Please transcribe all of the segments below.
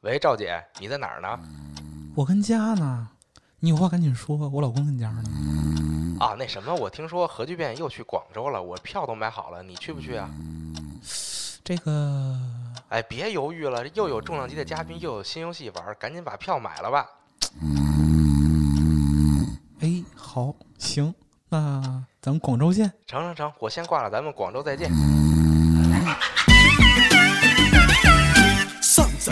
喂，赵姐，你在哪儿呢？我跟家呢，你有话赶紧说，我老公跟家呢。啊，那什么，我听说核聚变又去广州了，我票都买好了，你去不去啊？这个哎，别犹豫了，又有重量级的嘉宾，又有新游戏玩，赶紧把票买了吧。哎，好，行，那咱们广州见。成成成，我先挂了，咱们广州再见。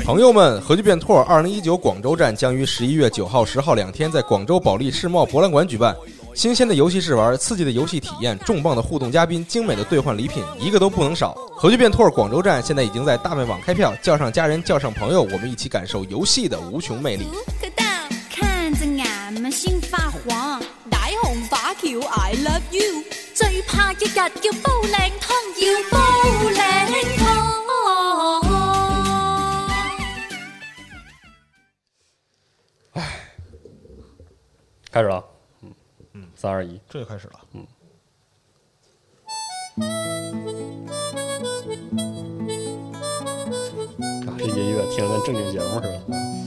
朋友们，核聚变 Tour 二零一九广州站将于十一月九号、十号两天在广州保利世贸博览馆举办。新鲜的游戏试玩，刺激的游戏体验，重磅的互动嘉宾，精美的兑换礼品，一个都不能少。核聚变 Tour 广州站现在已经在大麦网开票，叫上家人，叫上朋友，我们一起感受游戏的无穷魅力。看着俺们心發黃，大紅花橋 I love you，最怕一日要煲靓汤，要煲靚湯。开始了，嗯嗯，三二一，这就开始了。嗯啊，这音乐听着跟正经节目似的。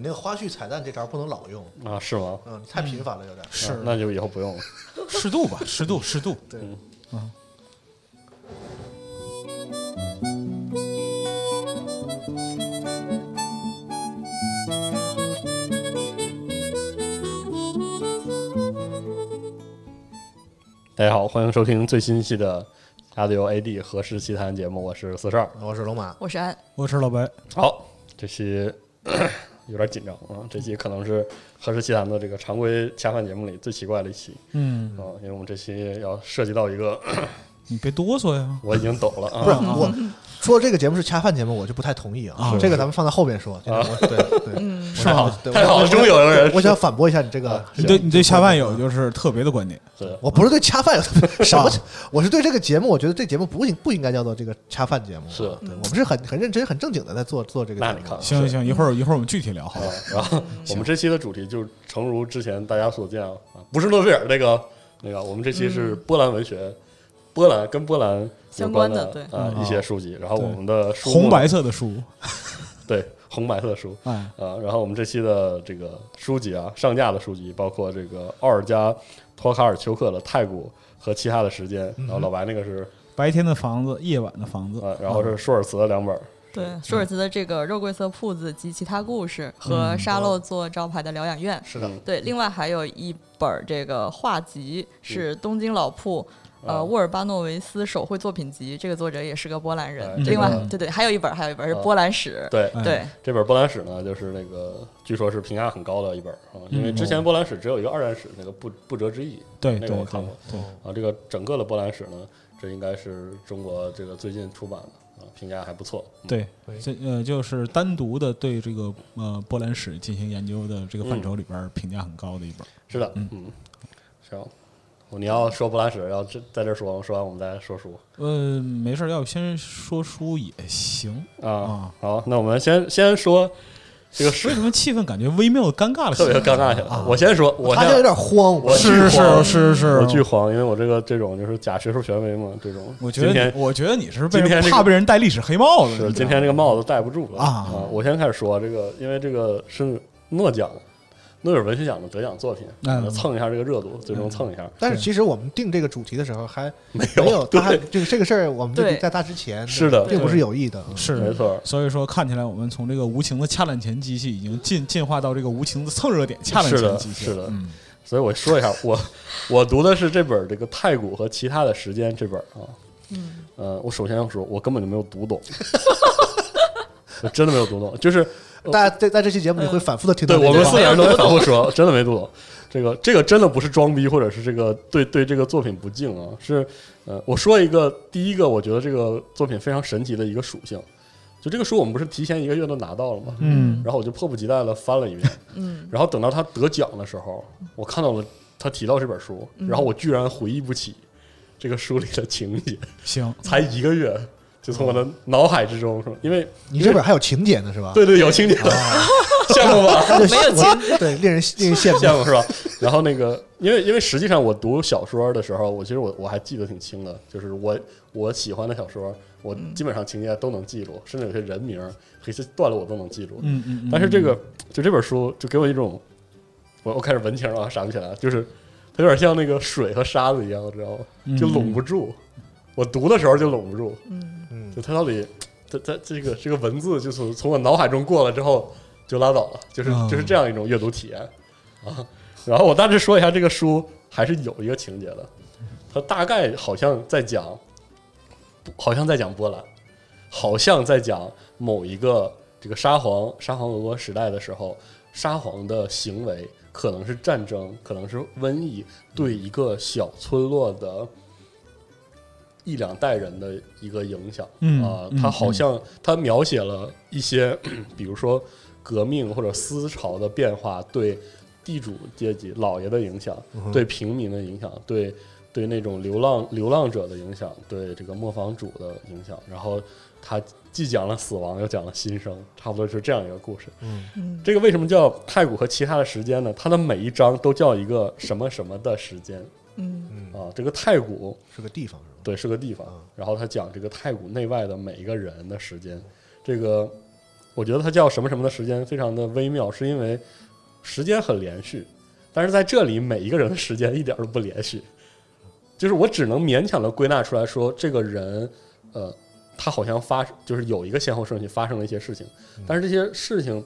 你那个花絮彩蛋这招不能老用，啊，是吗？嗯，太频繁了有点。是啊那就以后不用了。适度吧，适度，适度。对，嗯大家好，欢迎收听最新一期的 WAD 何氏奇谈节目，我是四十二。我是龙马，我是安，我是老白，好，这期有点紧张啊，这期可能是何氏奇谈的这个常规恰饭节目里最奇怪的一期嗯，啊，因为我们这期要涉及到一个你别哆嗦呀。我已经抖了不是啊，我说这个节目是恰饭节目，我就不太同意啊啊。这个咱们放在后边说。对对，嗯，是吗？太好终于有人我想反驳一下你这个啊。你对你对恰饭有就是特别的观点。对我不是对恰饭有什么，我是对这个节目，我觉得这节目不应不应该叫做这个恰饭节目。是对我们是很很认真、很正经的在做做这个。那你看行行行，一会儿一会儿我们具体聊好啊吧？，然后我们这期的主题就诚如之前大家所见啊，不是诺贝尔那个那个，我们这期是波兰文学，波兰跟波兰有相关关的对。啊嗯一些书籍，然后我们的书红白色的书，对红白色的书 哎，啊，然后我们这期的这个书籍啊，上架的书籍包括这个奥尔加托卡尔丘克的《太古》和其他的时间，然后老白那个是白天的房子，夜晚的房子。啊，，然后是舒尔茨的两本，对，舒尔茨的这个《肉桂色铺子及其他故事》和沙漏做招牌的疗养院，是的，嗯对，另外还有一本这个画集是东京老铺。啊呃，沃尔巴诺维斯手绘作品集，这个作者也是个波兰哎人。这另外，对对，还有一本儿，还有一本儿是啊波兰史。对。哎对，这本波兰史呢，就是那个据说是评价很高的一本啊，因为之前波兰史只有一个二战史，那个不不折之翼，对对对个我看过对，啊，这个整个的波兰史呢，这应该是中国这个最近出版的啊，评价还不错。嗯，对对，这呃就是单独的对这个呃波兰史进行研究的这个范畴里边儿评价很高的一本。是的，嗯嗯，行，你要说不拉屎，要这在这说吗，说完我们再说书呃，没事儿，要不先说书也行啊。啊。好，那我们先先说这个为，什么气氛感觉微妙的尴尬了起来？特别尴尬起来。我先说，我他现在有点慌，我是巨慌是是是，我巨慌，因为我这个这种就是假学术权威嘛，这种我觉得你，我觉得你是被今天这个怕被人戴历史黑帽子。是今天这个帽子戴不住了啊我先开始说这个，因为这个是诺奖、诺贝尔文学奖的得奖作品，嗯蹭一下这个热度，最终蹭一下。但是其实我们定这个主题的时候还没 没有，他这个这个事儿，我们就对在他之前是的并不是有意的。是没错。所以说，看起来我们从这个无情的掐烂钱机器，已经进进化到这个无情的蹭热点掐烂钱机器了。是的嗯，所以我说一下，我我读的是这本这个《太古和其他的时间》这本啊。嗯，呃，我首先要说，我根本就没有读懂，我真的没有读懂，就是大家在在这期节目里会反复的听到对我们四个人都在反复说，真的没读懂。这个这个真的不是装逼，或者是这个对对这个作品不敬啊，是呃，我说一个第一个，我觉得这个作品非常神奇的一个属性，就这个书我们不是提前一个月都拿到了吗？嗯然后我就迫不及待的翻了一遍，嗯，然后等到他得奖的时候，我看到了他提到这本书，然后我居然回忆不起这个书里的情节，行，才一个月就从我的脑海之中，是吧因为你这本还有情节呢是吧？对对有情节的，羡慕吧？没有我 对，令人令人羡慕。羡慕是吧？然后那个，因为因为实际上我读小说的时候，我其实我我还记得挺清的，就是我我喜欢的小说，我基本上情节都能记住，甚至有些人名、有些段落我都能记住。嗯嗯嗯，但是这个就这本书就给我一种，我我开始文情了啊，想不起来了，就是它有点像那个水和沙子一样，知道吗？嗯就拢不住。我读的时候就拢不住，嗯嗯就它到底，它它这个这个文字就是从我脑海中过了之后就拉倒了，就是嗯就是这样一种阅读体验啊。然后我大致说一下这个书还是有一个情节的，它大概好像在讲，好像在讲波兰，好像在讲某一个这个沙皇沙皇俄国时代的时候，沙皇的行为可能是战争，可能是瘟疫对一个小村落的一两代人的一个影响。嗯啊、嗯他好像他描写了一些，比如说革命或者思潮的变化对地主阶级老爷的影响，对平民的影响，对对那种流浪流浪者的影响，对这个磨坊主的影响。然后他既讲了死亡，又讲了新生，差不多是这样一个故事。嗯这个为什么叫太古和其他的时间呢？它的每一章都叫一个什么什么的时间嗯啊。这个太古是个地方？对，是个地方啊。然后他讲这个太古内外的每一个人的时间，这个我觉得他叫什么什么的时间非常的微妙，是因为时间很连续，但是在这里每一个人的时间一点都不连续，就是我只能勉强的归纳出来说，这个人呃，他好像发就是有一个先后顺序发生了一些事情，但是这些事情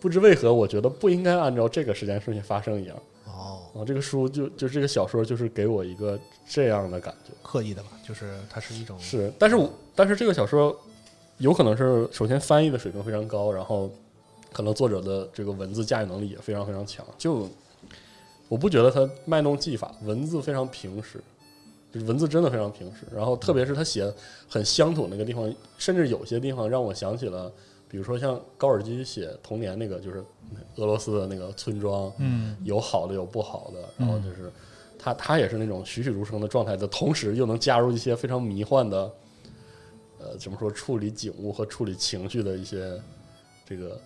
不知为何，我觉得不应该按照这个时间顺序发生一样。哦，啊，这个书就就这个小说就是给我一个这样的感觉。刻意的吧，就是它是一种是，但是我但是这个小说有可能是首先翻译的水平非常高，然后可能作者的这个文字驾驭能力也非常非常强。就我不觉得他卖弄技法，文字非常平实，就是文字真的非常平实。然后特别是他写很乡土那个地方，甚至有些地方让我想起了，比如说像高尔基写《童年》那个，就是俄罗斯的那个村庄，嗯。有好的有不好的，然后就是他他也是那种栩栩如生的状态的同时，又能加入一些非常迷幻的，呃，怎么说处理景物和处理情绪的一些这个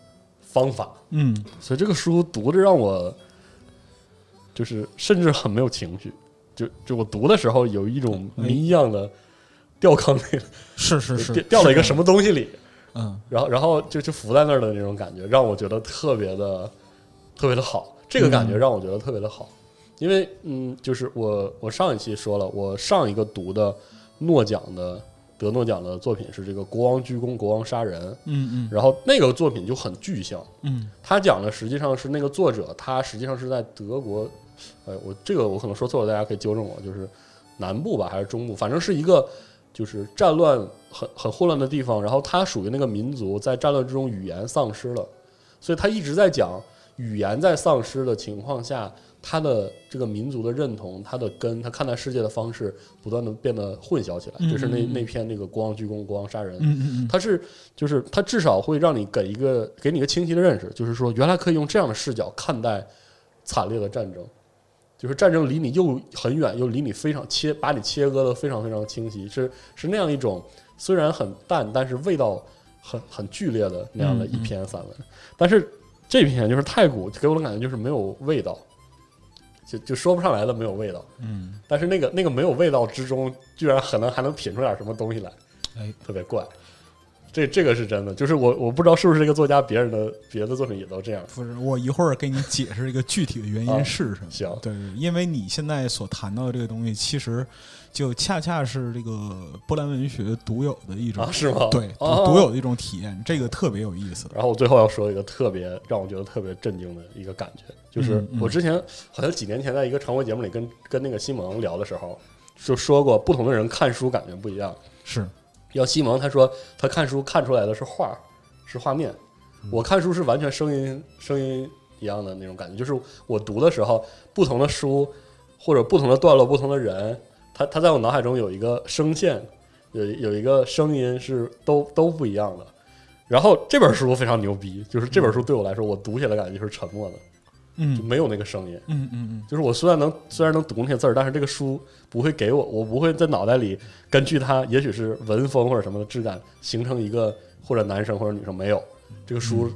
方法，嗯。所以这个书读着让我就是甚至很没有情绪，就就我读的时候有一种谜一样的掉坑里，是是是。掉掉了一个什么东西里，嗯。然后然后就就浮在那儿的那种感觉，让我觉得特别的特别的好。这个感觉嗯。让我觉得特别的好，因为嗯，就是我我上一期说了，我上一个读的诺奖的得诺奖的作品是这个《国王鞠躬，国王杀人》，嗯嗯。然后那个作品就很具象，嗯。他讲的实际上是那个作者，他实际上是在德国，哎，我这个我可能说错了，大家可以纠正我，就是南部吧还是中部，反正是一个就是战乱很很混乱的地方，然后他属于那个民族在战乱之中语言丧失了，所以他一直在讲语言在丧失的情况下，他的这个民族的认同，他的根，他看待世界的方式不断的变得混淆起来，嗯就是那那篇那个国王鞠躬，国王杀人，嗯嗯嗯，它是就是他至少会让你给一个给你一个清晰的认识，就是说原来可以用这样的视角看待惨烈的战争，就是战争离你又很远，又离你非常切，把你切割的非常非常清晰，是是那样一种虽然很淡，但是味道很很剧烈的那样的一篇散文。但是这篇就是太古给我的感觉就是没有味道，就就说不上来的没有味道。嗯，但是那个那个没有味道之中，居然可能还能品出点什么东西来，哎，特别怪。这这个是真的，就是我我不知道是不是这个作家别人的别的作品也都这样。不是，我一会儿给你解释一个具体的原 啊因是什么。行对，因为你现在所谈到的这个东西，其实就恰恰是这个波兰文学独有的一种，啊是吗对，哦独有的一种体验，这个特别有意思。然后我最后要说一个特别让我觉得特别震惊的一个感觉，就是我之前好像几年前在一个常规节目里跟跟那个西蒙聊的时候，就说过不同的人看书感觉不一样。是，要西蒙他说他看书看出来的是画，是画面，我看书是完全声音声音一样的那种感觉，就是我读的时候，不同的书或者不同的段落、不同的人，他他在我脑海中有一个声线，有有一个声音是都都不一样的。然后这本书非常牛逼，就是这本书对我来说，我读起来感觉就是沉默的，就嗯没有那个声音。嗯嗯嗯，就是我虽然能虽然能读那些字儿，但是这个书不会给我，我不会在脑袋里根据它也许是文风或者什么的质感形成一个或者男生或者女生没有这个书，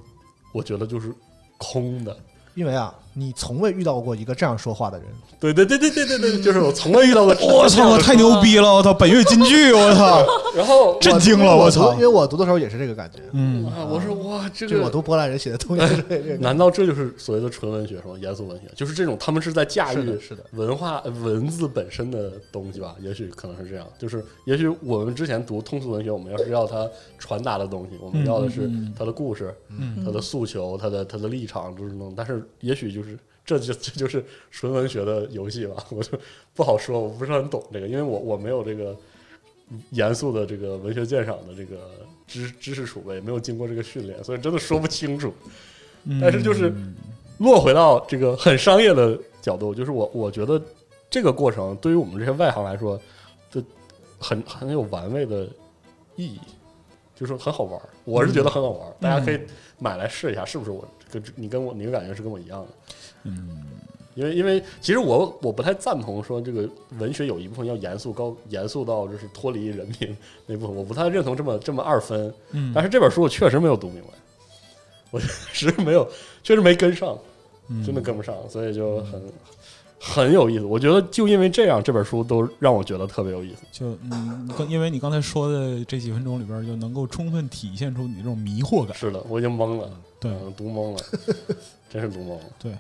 我觉得就是空的。因为啊，你从未遇到过一个这样说话的人。对对对对对对对，就是我从未遇到过。我操，我太牛逼了！我操，本月金句，我操，然后震惊了！我我操因，为我读的时候也是这个感觉。嗯，啊，我说哇，这个我读波兰人写的东西是这个。难道这就是所谓的纯文学是吗？严肃文学就是这种，他们是在驾驭是的，文化呃文字本身的东西吧？也许可能是这样，就是也许我们之前读通俗文学，我们要是要它传达的东西，我们嗯要的是它的故事、嗯它的诉求、它的它的立场，就是那种。但是也许就是这就这就是纯文学的游戏吧，我就不好说，我不是很懂这个，因为我我没有这个严肃的这个文学鉴赏的这个知知识储备，没有经过这个训练，所以真的说不清楚。嗯但是就是落回到这个很商业的角度，就是我我觉得这个过程对于我们这些外行来说，就很很有玩味的意义，就是很好玩儿。我是觉得很好玩儿，大家可以买来试一下，是不是我跟你跟我你的感觉是跟我一样的？嗯因为因为其实我我不太赞同说这个文学有一部分要严肃高严肃到就是脱离人民那部分，我不太认同这么这么二分。嗯，但是这本书我确实没有读明白，我 确实没有，确实没跟上，嗯真的跟不上，所以就很很有意思。我觉得就因为这样，这本书都让我觉得特别有意思。就嗯，因为你刚才说的这几分钟里边，就能够充分体现出你这种迷惑感。是的，我已经懵了，对嗯读懵了，真是读懵了。对，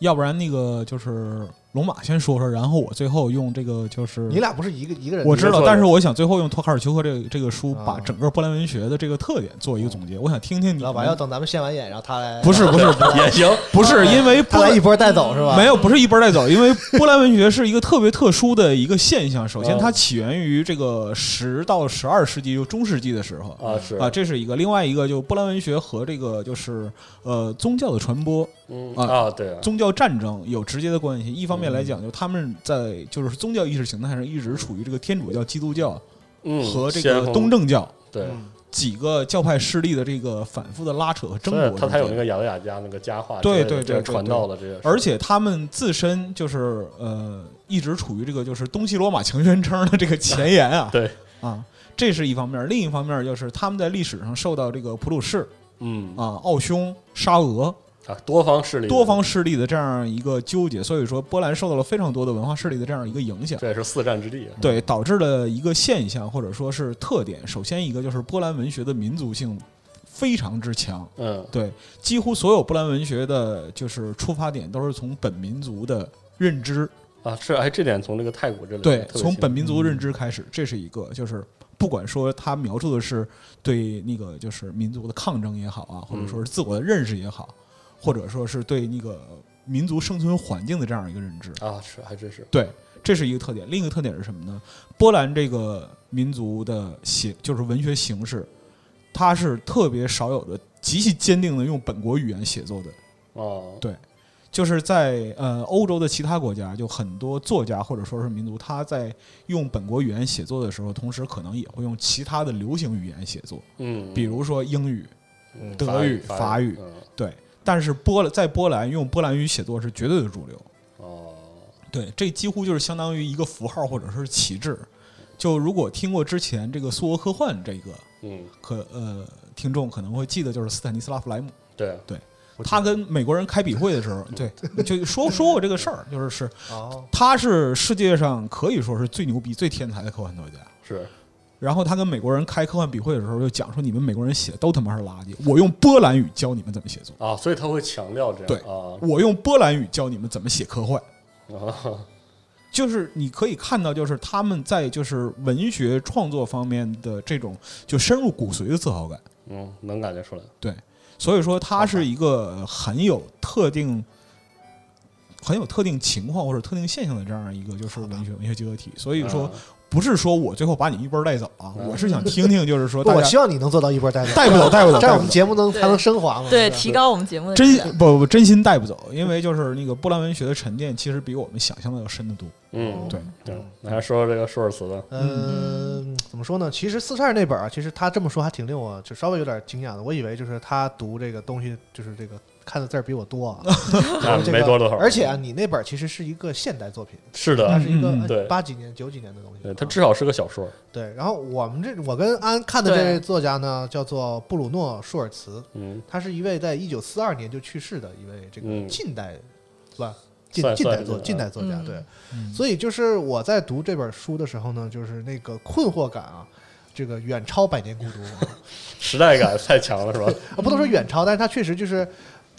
要不然那个就是龙马先说说，然后我最后用这个就是你俩不是一个一个人？我知道，但是我想最后用托卡尔丘克这个这个书啊把整个波兰文学的这个特点做一个总结。我想听听你老板要等咱们献完演，然后他来，不是不是 也行，不是因为 波兰一波带走是吧？没有，不是一波带走，因为波兰文学是一个特别特殊的一个现象。首先，它起源于这个十到十二世纪，就中世纪的时候啊，是啊，这是一个。另外一个，就波兰文学和这个就是呃宗教的传播、嗯。啊啊，对啊，宗教战争有直接的关系。一方面来讲，就他们在就是宗教意识形态上一直处于这个天主教、基督教嗯，和这个东正教对，几个教派势力的这个反复的拉扯和争所以夺。他才有那个雅德雅加那个佳话之对类的，对对对传对到了这个，而且他们自身就是呃，一直处于这个就是东西罗马强宣称的这个前沿啊。对。啊，这是一方面。另一方面就是他们在历史上受到这个普鲁士嗯。啊、奥匈、沙俄啊，多方势力，多方势力的这样一个纠结，所以说波兰受到了非常多的文化势力的这样一个影响。这也是四战之地，啊对，导致了一个现象或者说是特点。首先一个就是波兰文学的民族性非常之强，嗯对，几乎所有波兰文学的就是出发点都是从本民族的认知，啊是，哎，这点从这个太古这里对，从本民族认知开始，这是一个，就是不管说他描述的是对那个就是民族的抗争也好啊，或者说是自我的认识也好，或者说是对那个民族生存环境的这样一个认知，啊，是还真是，对，这是一个特点。另一个特点是什么呢？波兰这个民族的形就是文学形式，它是特别少有的，极其坚定的用本国语言写作的。哦，对就是在呃欧洲的其他国家，就很多作家或者说是民族，他在用本国语言写作的时候，同时可能也会用其他的流行语言写作，嗯，比如说英语。嗯德法语法语嗯对，但是波兰在波兰用波兰语写作是绝对的主流。哦，对，这几乎就是相当于一个符号或者是旗帜。就如果听过之前这个苏俄科幻这个嗯，可呃听众可能会记得，就是斯坦尼斯拉夫莱姆，对，他跟美国人开笔会的时候，对，就说说过这个事儿，就是是哦，他是世界上可以说是最牛逼、最天才的科幻作家。是然后他跟美国人开科幻笔会的时候，就讲说你们美国人写的都他妈是垃圾，我用波兰语教你们怎么写作，啊，所以他会强调这样对啊。我用波兰语教你们怎么写科幻。啊，就是你可以看到，就是他们在就是文学创作方面的这种就深入骨髓的自豪感。嗯，能感觉出来，对所以说，他是一个很有特定、很有特定情况或者特定现象的这样一个就是文学文学结合体。所以说啊，不是说我最后把你一波带走啊，嗯我是想听听，就是说我希望你能做到一波带走，带不走，带不走，这样我们。节目能才能升华嘛？对，提高我们节目的真。不不真心带不走，因为就是那个波兰文学的沉淀，其实比我们想象的要深得多。嗯，对对，那还说说这个舒尔茨的，嗯，怎么说呢？其实四十二那本其实他这么说还挺令我就稍微有点惊讶的。我以为就是他读这个东西，就是这个看的字儿比我多啊。啊这个没多多少，而且啊，你那本儿其实是一个现代作品，是的它，是一个八几年、九几年的东西。对，它啊至少是个小说，对。然后我们这我跟安看的这位作家呢，叫做布鲁诺·舒尔茨，嗯他是一位在一九四二年就去世的一位这个嗯近代是吧？近近代作近代作家，嗯对，所以就是我在读这本书的时候呢，就是那个困惑感啊，这个远超《百年孤独》时代感太强了，是吧？啊，不能说远超，但是它确实就是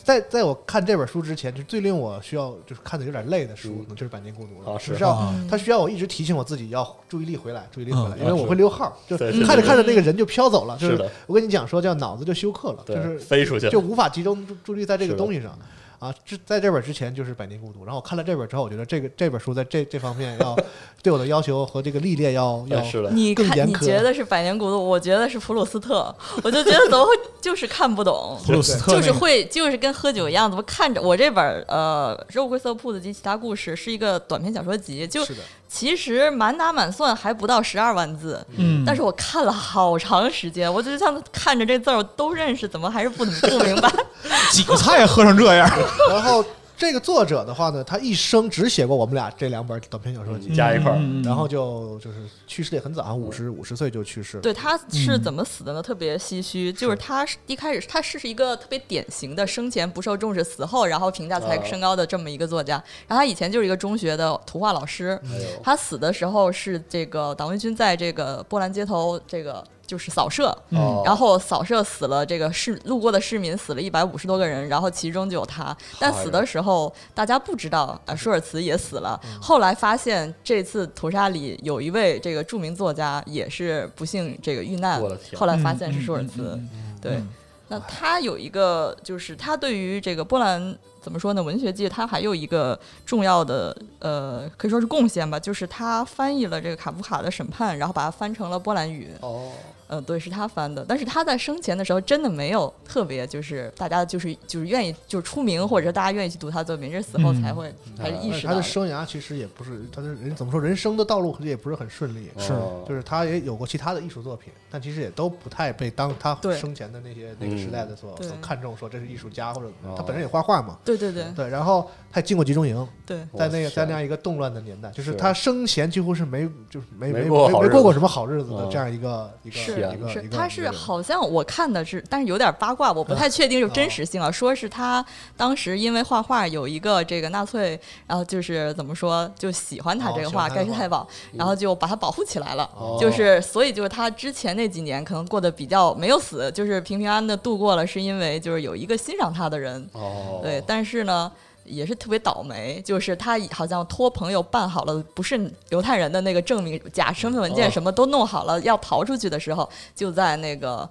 在在我看这本书之前，就最令我需要就是看的有点累的书，就是《百年孤独》了，啊是。需要啊。它需要我一直提醒我自己要注意力回来，注意力回来，嗯。因为我会溜号，就看着看着那个人就飘走了，就是的，我跟你讲说叫脑子就休克了，就，是飞出去，就无法集中注注意在这个东西上。啊，这在这本之前就是《百年孤独》，然后我看了这本之后，我觉得这个这本书在这这方面要对我的要求和这个历练要要哎是的，你看，你更严苛觉得是百年孤独，我觉得是普鲁斯特，我就觉得怎么会就是看不懂，普鲁斯特就是会就是跟喝酒一样，怎么看着我这本呃《肉桂色铺子及其他故事》是一个短篇小说集，就是的，其实满打满算还不到十二万字，嗯，但是我看了好长时间，我就像看着这字儿我都认识，怎么还是不不明白？几个菜喝成这样，然后这个作者的话呢，他一生只写过我们俩这两本短篇小说集，加一块儿，嗯然后就就是去世的也很早，啊五十五十岁就去世了。对，他是怎么死的呢？特别唏嘘，就是他是。一开始他是一个特别典型的生前不受重视，死后然后评价才啊升高的这么一个作家。然后他以前就是一个中学的图画老师，他死的时候是这个党卫军在这个波兰街头这个就是扫射，嗯然后扫射死了这个市路过的市民死了一百五十多个人，然后其中就有他。但死的时候大家不知道，呃，舒尔茨也死了。嗯后来发现这次屠杀里有一位这个著名作家也是不幸这个遇难后来发现是舒尔茨。对，嗯那他有一个，就是他对于这个波兰怎么说呢？文学界他还有一个重要的呃，可以说是贡献吧，就是他翻译了这个卡夫卡的《审判》，然后把它翻成了波兰语。哦，呃，对，是他翻的。但是他在生前的时候真的没有特别，就是大家就是就是愿意就是出名，或者是大家愿意去读他的作品，这是死后才会、才是意但是他的。生涯其实也不是他的人怎么说，人生的道路也不是很顺利。是哦就是他也有过其他的艺术作品，但其实也都不太被当他生前的那些那个时代的所对所看重，说这是艺术家，或者哦他本身也画画嘛。对对对对对，然后他也进过集中营，对，在那个在那样一个动乱的年代，就是是他生前几乎是没就是没没没过过过什么好日子的嗯这样一个一个是一个一，个是他是好像我看的是，但是有点八卦，我不 太确定有真实性啊。说是他当时因为画画有一个这个纳粹，然后就是怎么说，就喜欢他这个画《盖世太保》，然后就把他保护起来了。哦就是所以就是他之前那几年可能过得比较没有死，就是平平安安的度过了，是因为就是有一个欣赏他的人。哦，对，但是呢。也是特别倒霉，就是他好像托朋友办好了不是犹太人的那个证明假身份文件，哦什么都弄好了，要逃出去的时候，就在那个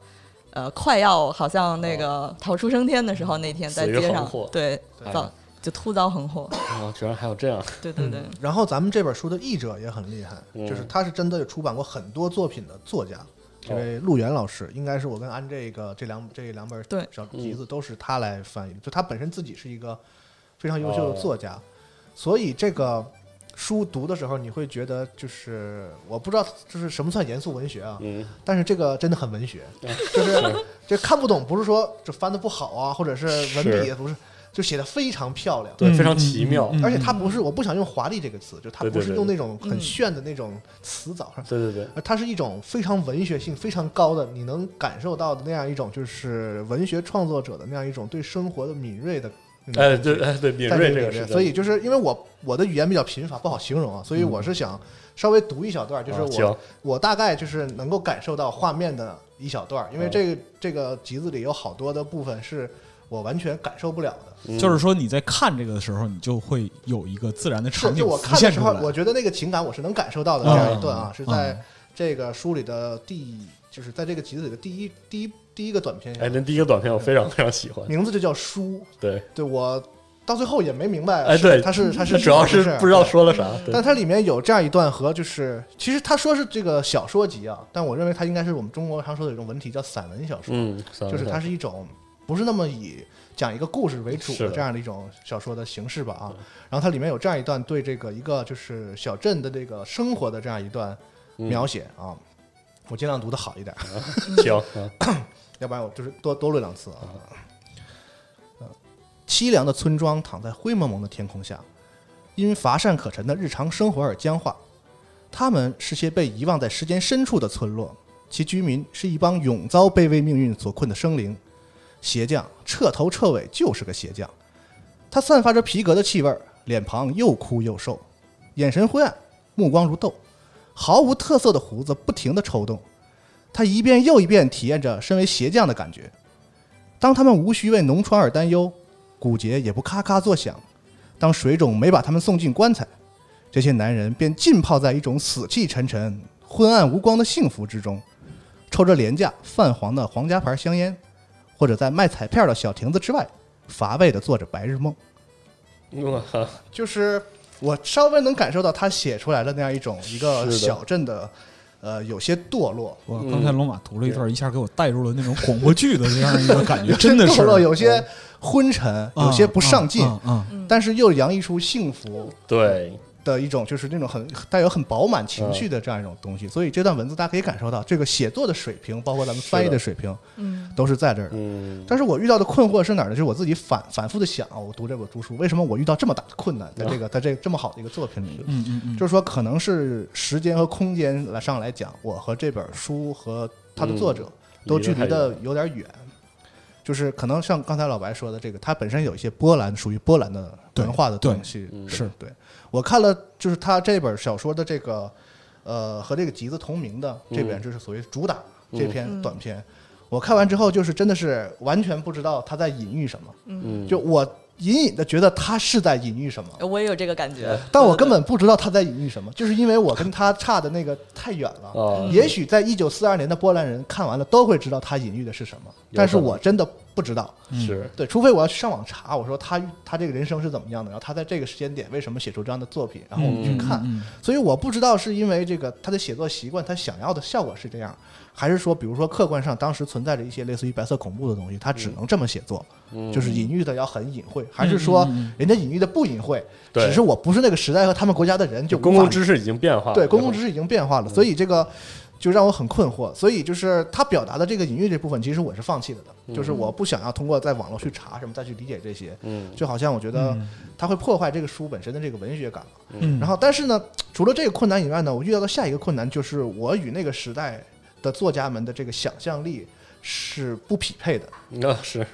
呃快要好像那个逃出升天的时候，那天在街上对哎遭就突遭横祸，哦，居然还有这样，对对对，然后咱们这本书的译者也很厉害，嗯就是他是真的出版过很多作品的作家。这位陆源老师，应该是我跟安这个这两这两本对小集子都是他来翻译的，就他本身自己是一个非常优秀哦。的作家，所以这个书读的时候，你会觉得就是我不知道就是什么算严肃文学啊，嗯，但是这个真的很文学，嗯。就是这看不懂，不是说这翻的不好啊，或者是文笔是。不是，就写的非常漂亮。对，嗯非常奇妙，嗯而且它不是，我不想用华丽这个词，就他对对对不是用那种很嗯。炫的那种词藻上，对对对，而它是一种非常文学性非常高的，你能感受到的那样一种就是文学创作者的那样一种对生活的敏锐的哎，对，哎，对，敏在锐这个是，所以就是因为我我的语言比较贫乏，不好形容啊，所以我是想稍微读一小段，就是我、啊我大概就是能够感受到画面的一小段，因为嗯。这个这个集子里有好多的部分是我完全感受不了的。嗯。就是说你在看这个的时候，你就会有一个自然的是，场景就我浮看的时候，现出来。我觉得那个情感我是能感受到的。嗯这样一段啊，是在嗯。这个书里的第，就是在这个集子里的第一第一第一个短片，哎，那第一个短片我非常非常喜欢，名字就叫书。对，对我到最后也没明白，哎，对，它是它是主要是不知道说了啥，但它里面有这样一段和就是，其实他说是这个小说集啊，但我认为它应该是我们中国常说的一种文体叫散文小说，嗯，就是它是一种不是那么以讲一个故事为主的的这样的一种小说的形式吧啊。然后它里面有这样一段对这个一个就是小镇的这个生活的这样一段嗯描写啊，我尽量读的好一点，行，啊 要不然我就是多多录两次啊。呃凄凉的村庄躺在灰蒙蒙的天空下，因乏善可陈的日常生活而僵化。他们是些被遗忘在时间深处的村落，其居民是一帮永遭卑微命运所困的生灵。鞋匠彻头彻尾就是个鞋匠，他散发着皮革的气味儿，脸庞又枯又瘦，眼神灰暗，目光如豆，毫无特色的胡子不停地抽动。他一遍又一遍体验着身为鞋匠的感觉。当他们无需为脓疮而担忧，骨节也不咔咔作响，当水肿没把他们送进棺材，这些男人便浸泡在一种死气沉沉、昏暗无光的幸福之中，抽着廉价泛黄的皇家牌香烟，或者在卖彩票的小亭子之外，乏味的做着白日梦。我靠，就是我稍微能感受到他写出来的那样一种一个小镇的，呃，有些堕落，我刚才龙马读了一段，一下给我带入了那种广播剧的那样一个感觉，真的是堕落，有些昏沉，有些不上进，但是又洋溢出幸福对，的一种，就是那种很带有很饱满情绪的这样一种东西。所以这段文字大家可以感受到，这个写作的水平，包括咱们翻译的水平，嗯都是在这儿的。嗯，但是我遇到的困惑是哪儿呢？就是我自己反反复的想啊，我读这本读书，为什么我遇到这么大的困难，在这个在这这么好的一个作品里？嗯嗯嗯，就是说，可能是时间和空间来上来讲，我和这本书和它的作者都距离的有点远。就是可能像刚才老白说的这个，它本身有一些波兰属于波兰的文化的东西，是对。我看了，就是他这本小说的这个，呃，和这个集子同名的这本，就是所谓主打这篇嗯。短篇。我看完之后，就是真的是完全不知道他在隐喻什么，嗯，就我隐隐的觉得他是在隐喻什么，我也有这个感觉，但我根本不知道他在隐喻什么，就是因为我跟他差的那个太远了。啊，也许在一九四二年的波兰人看完了都会知道他隐喻的是什么，但是我真的不知道。是，对，除非我要去上网查，我说他他这个人生是怎么样的，然后他在这个时间点为什么写出这样的作品，然后我们去看。嗯。所以我不知道是因为这个他的写作习惯，他想要的效果是这样，还是说，比如说客观上当时存在着一些类似于白色恐怖的东西，他只能这么写作，嗯。就是隐喻的要很隐晦，还是说人家隐喻的不隐晦，对。只是我不是那个时代和他们国家的人，就就公共知识已经变化了，对，公共知识已经变化了，嗯。所以这个就让我很困惑。所以就是他表达的这个隐喻这部分，其实我是放弃了的，就是我不想要通过在网络去查什么再去理解这些，嗯。就好像我觉得它会破坏这个书本身的这个文学感。嗯，然后，但是呢，除了这个困难以外呢，我遇到的下一个困难就是我与那个时代的作家们的这个想象力是不匹配的。那是，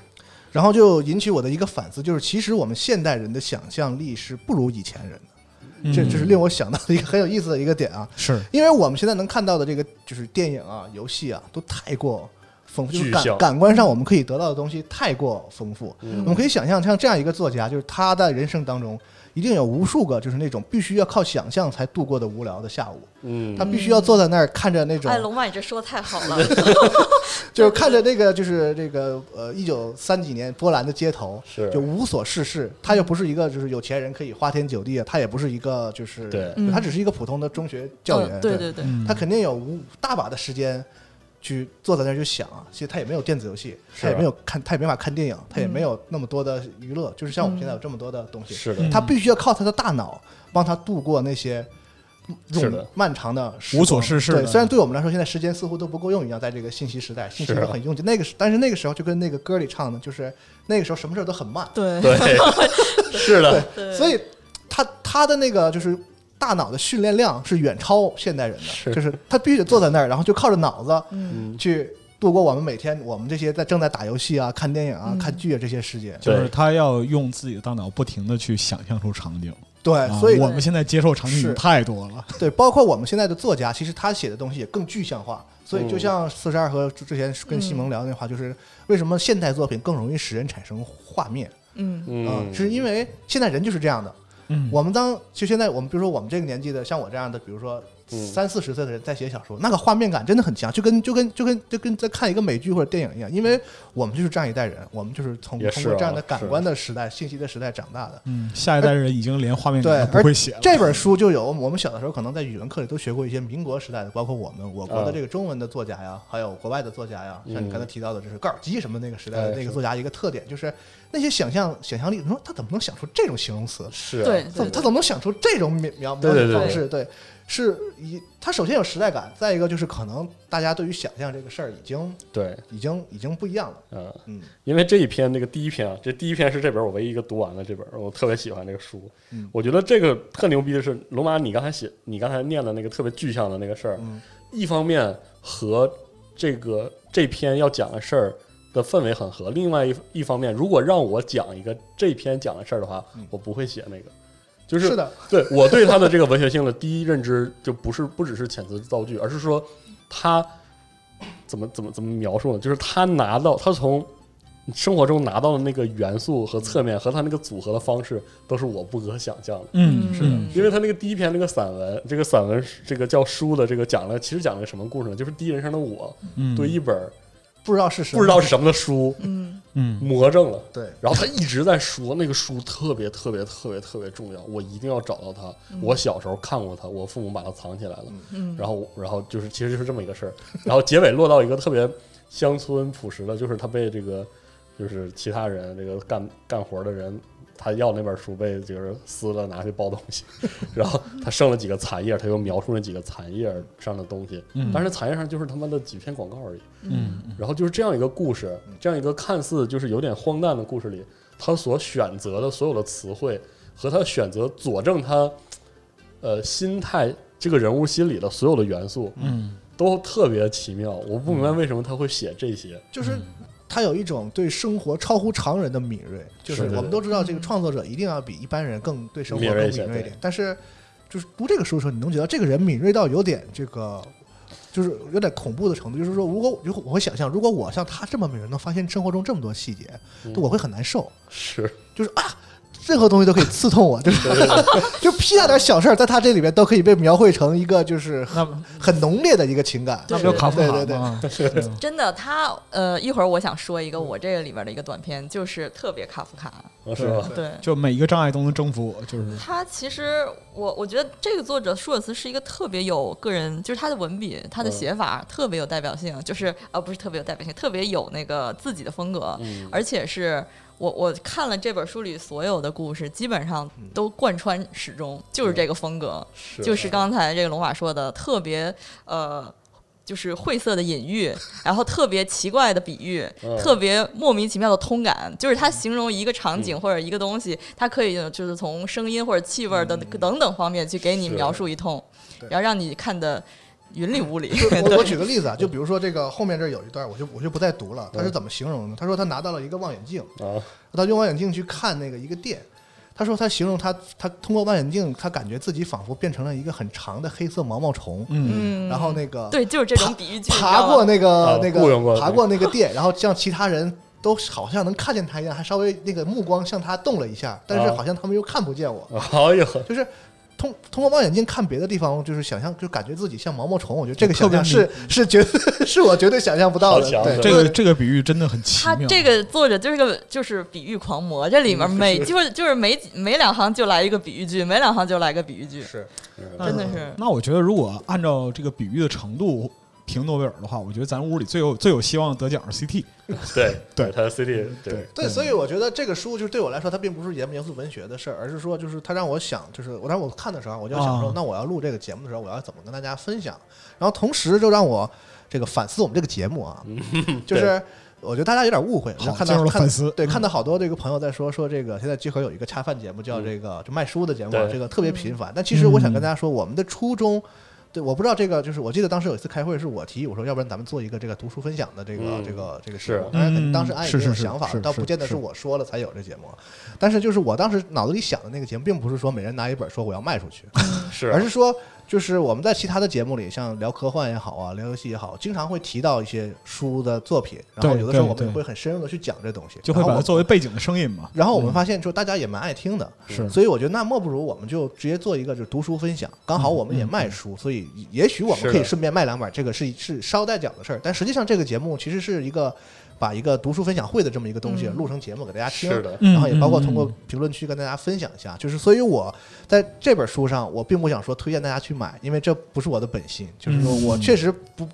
然后就引起我的一个反思，就是其实我们现代人的想象力是不如以前人的，嗯这这是令我想到的一个很有意思的一个点啊。是因为我们现在能看到的这个就是电影啊、游戏啊，都太过丰富，就是感感官上我们可以得到的东西太过丰富。嗯我们可以想象，像这样一个作家，就是他的人生当中一定有无数个就是那种必须要靠想象才度过的无聊的下午，嗯他必须要坐在那儿看着那种哎，龙马，你这说的太好了，就是看着那个就是这个呃一九三几年波兰的街头，是就无所事事。他又不是一个就是有钱人可以花天酒地啊，他也不是一个就是对嗯他只是一个普通的中学教员。嗯对对对，嗯他肯定有无大把的时间去坐在那儿去想啊。其实他也没有电子游戏，他也没有看，他也没法看电影，他也嗯没有那么多的娱乐。就是像我们现在有这么多的东西，是的，嗯他必须要靠他的大脑帮他度过那些。是的漫长的时无所事事对，虽然对我们来说，现在时间似乎都不够用一样，在这个信息时代，信息都很拥挤。那个时，但是那个时候就跟那个歌里唱的，就是那个时候什么事儿都很慢，对对，是的，对，所以他他的那个就是大脑的训练量是远超现代人的，是。就是他必须得坐在那儿，然后就靠着脑子去度过我们每天我们这些在正在打游戏啊、看电影啊、嗯。看剧啊这些时间。就是他要用自己的大脑不停的去想象出场景，对，啊所以我们现在接受场景太多了，对，包括我们现在的作家，其实他写的东西也更具象化。所以就嗯。像四十二和之前跟西蒙聊的那话，就是为什么现代作品更容易使人产生画面？嗯。啊、嗯，是因为现在人就是这样的。嗯，我们当就现在我们比如说我们这个年纪的，像我这样的，比如说嗯。三四十岁的人在写小说，那个画面感真的很强，就跟就跟就跟就跟在看一个美剧或者电影一样，因为我们就是这样一代人，我们就是从通过这样的感官的时代、信息的时代长大的。嗯，下一代人已经连画面感都不会写了，这本书就有我们小的时候可能在语文课里都学过一些民国时代的，包括我们我国的啊。这个中文的作家呀，还有国外的作家呀，像你嗯刚才提到的，就是高尔基什么那个时代的那个作家一个特点，就是那些想象想象力，你说他怎么能想出这种形容词？是啊对怎么他怎么能想出这种描描写方式？对，是以他首先有时代感，再一个就是可能大家对于想象这个事儿已经对，已经已经不一样了。嗯，嗯因为这一篇那个第一篇啊，这第一篇是这本我唯一一个读完的这本，我特别喜欢这个书。嗯我觉得这个特牛逼的是，龙马你刚才写，你刚才念的那个特别具象的那个事儿，嗯一方面和这个这篇要讲的事儿的氛围很合，另外一一方面，如果让我讲一个这篇讲的事儿的话，嗯我不会写那个，就是是的，对我对他的这个文学性的第一认知，就不是不只是遣词造句，而是说他怎么怎么怎么描述呢？就是他拿到他从生活中拿到的那个元素和侧面和他那个组合的方式，都是我不可想象的。嗯，是的，因为他那个第一篇那个散文，这个散文这个叫书的这个讲了，其实讲了个什么故事呢？就是第一人称的我嗯，对一本不知道是什么不知道是什么的书嗯嗯魔怔了。对，然后他一直在说那个书特别特别特别特别重要，我一定要找到它。我小时候看过它，我父母把它藏起来了。嗯，然后然后就是其实就是这么一个事儿。然后结尾落到一个特别乡村朴实的，就是他被这个就是其他人这个干干活的人。他要那本书被就是撕了拿去包东西，然后他剩了几个残页，他又描述那几个残页上的东西，嗯但是残页上就是他妈的几篇广告而已。嗯然后就是这样一个故事，这样一个看似就是有点荒诞的故事里，他所选择的所有的词汇和他选择佐证他呃心态这个人物心理的所有的元素，嗯都特别奇妙。我不明白为什么他会写这些。就是他有一种对生活超乎常人的敏锐，就是我们都知道，这个创作者一定要比一般人更对生活更敏锐一些对敏锐一点。但是，就是读这个书的时候，你能觉得这个人敏锐到有点这个，就是有点恐怖的程度。就是说，如果如果我会想象，如果我像他这么敏锐，能发现生活中这么多细节，嗯我会很难受。是，就是啊，任何东西都可以刺痛我，就是 就屁大点小事儿，在他这里边都可以被描绘成一个就是很很浓烈的一个情感。那不叫卡夫卡对对对吗？真的，他呃，一会儿我想说一个我这个里边的一个短片，就是特别卡夫卡。啊是吧？对，就每一个障碍都能征服我，就是他其实我我觉得这个作者舒尔茨是一个特别有个人，就是他的文笔、他的写法特别有代表性，就是呃不是特别有代表性，特别有那个自己的风格，嗯，而且是我我看了这本书里所有的故事，基本上都贯穿始终，就是这个风格，是。就是刚才这个龙马说的特别呃。就是晦涩的隐喻，然后特别奇怪的比喻，嗯。特别莫名其妙的通感，就是它形容一个场嗯。景或者一个东西，它可以就是从声音或者气味儿的等等方面去给你描述一通，然后让你看的云里雾里。我我举个例子啊，就比如说这个后面这儿有一段，我就我就不再读了。他是怎么形容的呢？他说他拿到了一个望远镜，啊，他用望远镜去看那个一个店。他说他形容他他通过望远镜，他感觉自己仿佛变成了一个很长的黑色毛毛虫，嗯嗯，然后那个对，就是这种比喻句，爬过那个啊那个爬过那个店，然后像其他人都好像能看见他一样，还稍微那个目光向他动了一下，但是啊好像他们又看不见我，哎呦，就是。通通过望远镜看别的地方，就是想象，就感觉自己像毛毛虫。我觉得这个想象是 是绝对 是我绝对想象不到的。对这个这个比喻真的很奇妙。他这个作者就是个就是比喻狂魔，这里面每 就是就是每每两行就来一个比喻句，每两行就来个比喻句，是真的是。那我觉得，如果按照这个比喻的程度评诺贝尔的话，我觉得咱屋里最有最有希望得奖是 CT。对对他的 CT 对对，所以我觉得这个书就是对我来说，它并不是严不严肃文学的事儿，而是说就是它让我想，就是我当时我看的时候，我就想说，啊那我要录这个节目的时候，我要怎么跟大家分享？然后同时就让我这个反思我们这个节目啊，就是我觉得大家有点误会，我看到看对，嗯看到好多这个朋友在说说这个现在集合有一个恰饭节目叫这个就卖书的节目这个特别频繁。但其实我想跟大家说，我们的初衷。对，我不知道这个，就是我记得当时有一次开会，是我提议，我说要不然咱们做一个这个读书分享的这个、嗯这个这个节目。当然，肯定嗯当时安也是是是没有想法，倒不见得是我说了才有这节目。但是就是我当时脑子里想的那个节目，并不是说每人拿一本说我要卖出去，是，而是说就是我们在其他的节目里，像聊科幻也好啊，聊游戏也好，经常会提到一些书的作品，然后有的时候我们也会很深入的去讲这东西，就会把它作为背景的声音嘛。然后我们发现，就大家也蛮爱听的，是所以我觉得那莫不如我们就直接做一个就是读书分享，刚好我们也卖书，所以也许我们可以顺便卖两本，这个是是捎带脚的事儿。但实际上这个节目其实是一个把一个读书分享会的这么一个东西嗯录成节目给大家听，是的，嗯然后也包括通过嗯评论区跟大家分享一下。就是所以我在这本书上，我并不想说推荐大家去买，因为这不是我的本心，就是说我确实不。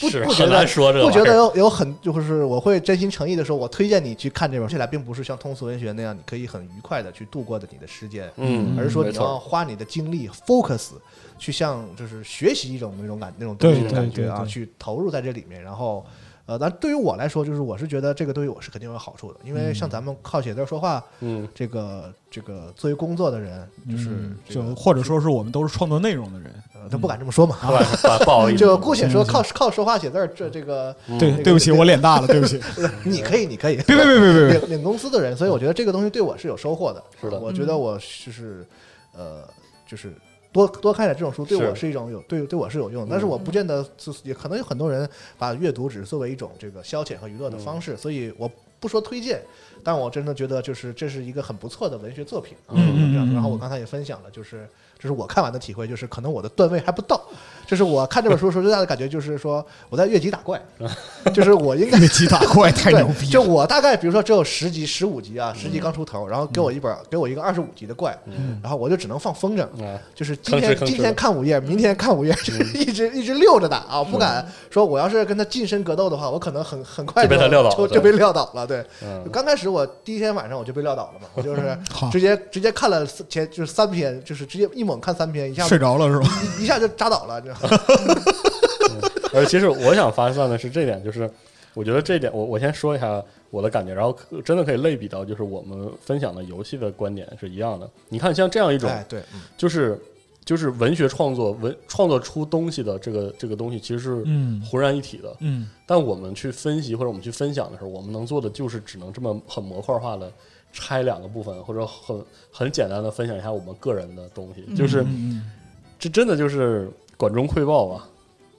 不是不觉得说这个不觉得有有很就是我会真心诚意的说，我推荐你去看这本，这来并不是像通俗文学那样，你可以很愉快的去度过的你的时间，嗯，而是说你要花你的精力 focus 去像就是学习一种那种感那种东西的感觉啊，去投入在这里面，然后。呃，但对于我来说，就是我是觉得这个对于我是肯定有好处的，因为像咱们靠写字儿说话，嗯，这个这个作为工作的人，就是嗯这个就或者说是我们都是创作内容的人。呃他不敢这么说嘛，不好意思不好意思，就姑且说嗯靠靠说话写字儿，这这个对，那个对不起，我脸大了，对不起。你可以，你可以，别别别别别别！领领公司的人，所以我觉得这个东西对我是有收获的。是的我觉得我就是呃，就是多多看点这种书，对我是一种有对对我是有用的。但是我不见得就是也可能有很多人把阅读只是作为一种这个消遣和娱乐的方式，所以我不说推荐，但我真的觉得就是这是一个很不错的文学作品。啊嗯嗯这样。嗯然后我刚才也分享了，就是这是我看完的体会，就是可能我的段位还不到。就是我看这本书的时候最大的感觉就是说我在越级打怪，就是我应该越级打怪太 牛逼，就，我大概比如说只有十级、十五级啊，十级刚出头，然后给我一本，给我一个二十五级的怪，然后我就只能放风筝，啊，就是今天今天看五页，明天看五页，就是 一直一直溜着打啊，不敢说我要是跟他近身格斗的话，我可能很很快就被他撂倒了对就就被撂倒了。对，嗯。刚开始我第一天晚上我就被撂倒了嘛，我就是好直接直接看了前就是三篇，就是直接一猛看三篇，一下睡着了是吧？一一下就扎倒了，这 而其实我想发散的是这点，就是我觉得这点，我我先说一下我的感觉，然后真的可以类比到，就是我们分享的游戏的观点是一样的。你看，像这样一种，哎对，嗯就是就是文学创作文创作出东西的这个这个东西，其实是嗯浑然一体的。嗯但我们去分析或者我们去分享的时候，我们能做的就是只能这么很模块化的拆两个部分，或者很很简单的分享一下我们个人的东西，就是嗯这真的就是管中窥豹吧。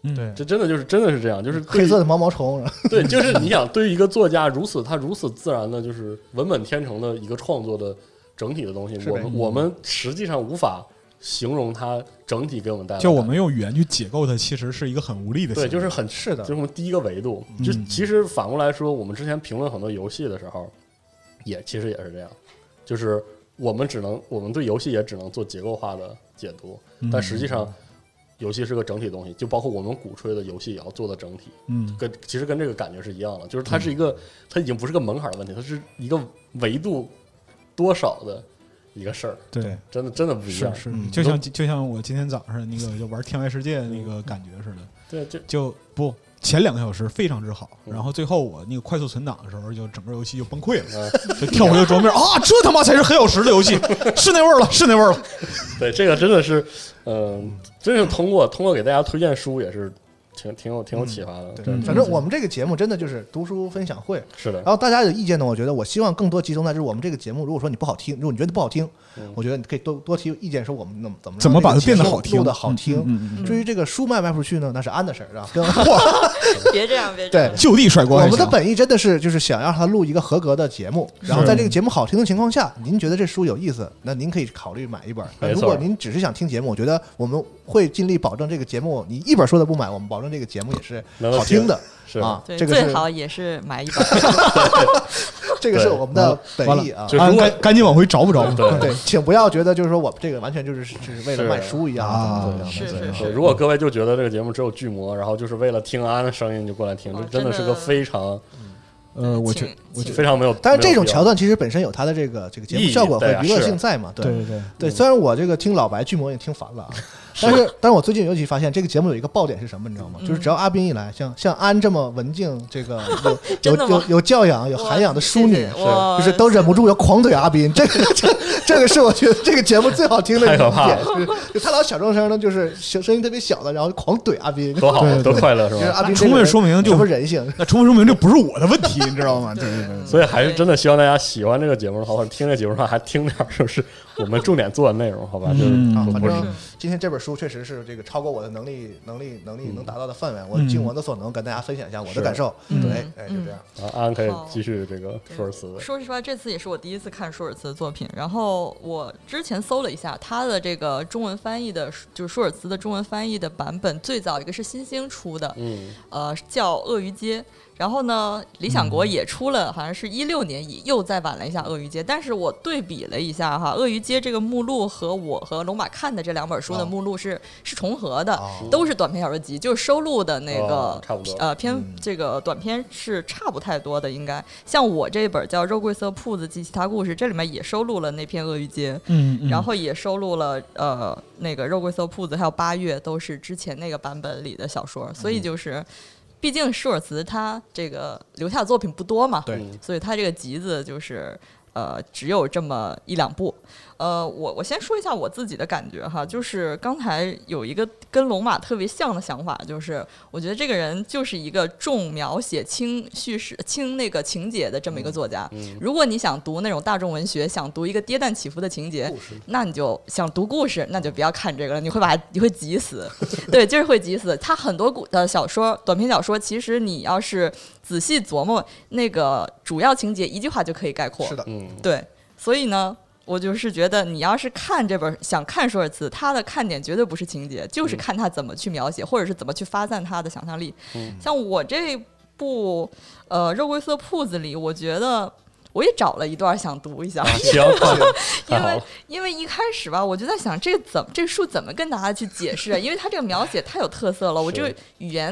嗯，对这真的就是真的是这样，就是黑色的毛毛虫，对，就是你想，对于一个作家如此他如此自然的，就是文本天成的一个创作的整体的东西，是我们我们实际上无法形容它整体给我们带来的就我们用语言去解构它，其实是一个很无力的对，就是很是的就是我们第一个维度。就嗯其实反过来说，我们之前评论很多游戏的时候，也其实也是这样，就是我们只能我们对游戏也只能做结构化的解读，嗯但实际上。游戏是个整体东西，就包括我们鼓吹的游戏也要做的整体，嗯。跟其实跟这个感觉是一样的，就是它是一个，它已经不是个门槛的问题，它是一个维度多少的一个事儿，对。真的真的不一样。是是，嗯。就像就像我今天早上那个就玩《天外世界》那个感觉似的，对，就就不前两个小时非常之好，嗯然后最后我那个快速存档的时候，就整个游戏就崩溃了，嗯，就跳回到桌面啊，这他妈才是黑曜石的游戏，是那味儿了，是那味儿了。对，这个真的是，嗯、真是通过通过给大家推荐书也是挺挺有挺有启发的。对，反正我们这个节目真的就是读书分享会，是的然，后大家有意见呢，我觉得我希望更多集中在就是我们这个节目，如果说你不好听，如果你觉得不好听，嗯我觉得你可以多多提意见，说我们怎么怎么怎么把它变得好听至于这个书卖卖不出去呢，那是安的事儿，是吧？跟别这样，别这样对。就地甩锅我。们的本意真的是就是想让他录一个合格的节目，然后在这个节目好听的情况下，您觉得这书有意思，那您可以考虑买一本。如果您只是想听节目，我觉得我们会尽力保证这个节目，你一本书都不买，我们保证这个节目也是能听好听的是啊。这个最好也是买一本。这个是我们的本意啊。就如果啊赶赶紧往回找不着。对对，请不要觉得就是说我们这个完全就是就是为了是卖书一样啊。是是是如果各位就觉得这个节目只有巨魔，然后就是为了听安的声音就过来听，这哦真的是个非常呃，我觉请我觉非常没有。但是这种桥段其实本身有它的这个这个节目效果和娱乐性在嘛？对对对，对，虽然我这个听老白巨魔也听烦了啊，但是但是我最近尤其发现这个节目有一个爆点是什么，你知道吗？就是只要阿斌一来，像像安这么文静，这个 有有有有教养、有涵养的淑女，哇就是都忍不住要狂怼阿斌。这个这这个是我觉得 这个节目最好听的一太可怕点，就是就他老小声声的，就是声声音特别小的，然后狂怼阿斌，多好多快乐是就是吧？阿斌充分说明就什么人性。那充分说明这不是我的问题，你知道吗？对对对。所以还是真的希望大家喜欢这个节目的话，或者听这节目的话，还听点儿就是 我们重点做的内容，好吧？就是嗯啊，反不是正今天这本书确实是这个超过我的能力、能力、能力能达到的范围，我嗯尽我的所能跟大家分享一下我的感受。嗯对，哎，就这样。啊，安可以继续这个舒尔茨。说实话，这次也是我第一次看舒尔茨的作品。然后我之前搜了一下他的这个中文翻译的，就是舒尔茨的中文翻译的版本，最早一个是新星出的，嗯，呃，叫《鳄鱼街》。然后呢，理想国也出了，好像是一六年以又再版了一下《鳄鱼街》，但是我对比了一下哈，《鳄鱼街》这个目录和我和龙马看的这两本书的哦。目录是、是重合的，哦都是短篇小说集，就是收录的那个、哦差不多呃篇、嗯。这个短篇是差不太多的，应该。像我这本叫《肉桂色铺子及其他故事》，这里面也收录了那篇《鳄鱼街》。嗯，嗯。然后也收录了呃那个肉桂色铺子还有八月都是之前那个版本里的小说，所以就是，毕竟舒尔茨他这个留下的作品不多嘛，对嗯所以他这个集子就是。呃只有这么一两部。呃，我我先说一下我自己的感觉哈，就是刚才有一个跟龙马特别像的想法，就是我觉得这个人就是一个重描写轻叙事、轻那个情节的这么一个作家。嗯如果你想读那种大众文学，想读一个跌宕起伏的情节，那你就想读故事，那就不要看这个了，你会把 你会急死。对，就是会急死。他很多古的小说、短篇小说，其实你要是仔细琢磨，那个主要情节一句话就可以概括。是的，嗯，对，所以呢，我就是觉得你要是看这本想看舒尔茨，他的看点绝对不是情节，就是看他怎么去描写，或者是怎么去发散他的想象力。嗯像我这部呃《肉桂色铺子》里，我觉得。我也找了一段想读一下，因为因为一开始吧，我就在想这怎么这个书怎么跟大家去解释啊？因为它这个描写太有特色了，我这个语言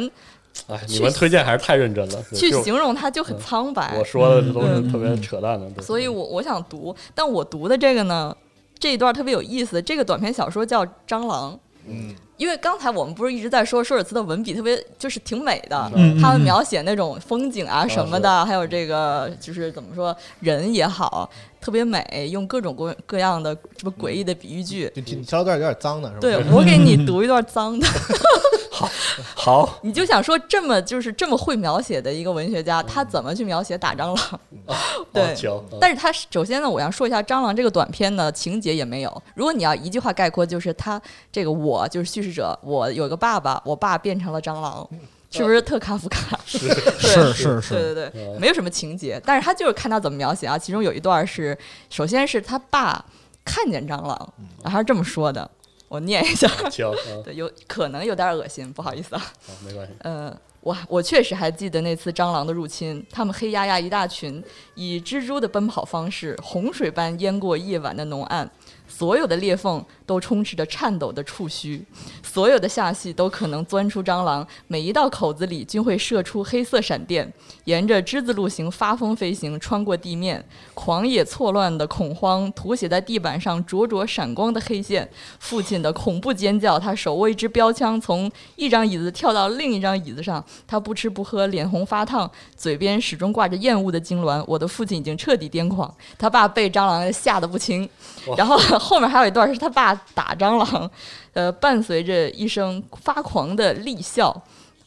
哎，你们推荐还是太认真了，去形容它就很苍白。我说的这都是嗯特别扯淡的，对所以我我想读，但我读的这个呢，这一段特别有意思。这个短篇小说叫《蟑螂》，嗯，因为刚才我们不是一直在说舒尔茨的文笔特别就是挺美的，嗯他们描写那种风景啊什么的，还有这个就是怎么说人也好，特别美，用各种各各样的什么诡异的比喻句。就你挑了段有点脏的是吧？对 我给你读一段脏的，好，好你就想说这么就是这么会描写的一个文学家，他怎么去描写打蟑螂？对但是他首先呢，我要说一下《蟑螂》这个短片呢，情节也没有。如果你要一句话概括，就是他这个我就是叙事者，我有个爸爸，我爸变成了蟑螂，是不是特卡夫卡？是是是是，对对对，嗯没有什么情节，但是他就是看他怎么描写啊。其中有一段是，首先是他爸看见蟑螂，然后是这么说的，我念一下，嗯 对，有可能有点恶心，不好意思啊。好没关系，呃，我我确实还记得那次蟑螂的入侵，他们黑压压一大群，以蜘蛛的奔跑方式，洪水般淹过夜晚的浓暗。所有的裂缝都充斥着颤抖的触须，所有的下隙都可能钻出蟑螂，每一道口子里均会射出黑色闪电，沿着之字路形发疯飞行，穿过地面，狂野错乱的恐慌涂写在地板上灼灼闪光的黑线。父亲的恐怖尖叫，他手握一支标枪，从一张椅子跳到另一张椅子上，他不吃不喝，脸红发烫，嘴边始终挂着厌恶的痉挛。我的父亲已经彻底癫狂，他爸被蟑螂吓得不轻，然后后面还有一段是他爸打蟑螂，呃，伴随着一声发狂的厉笑。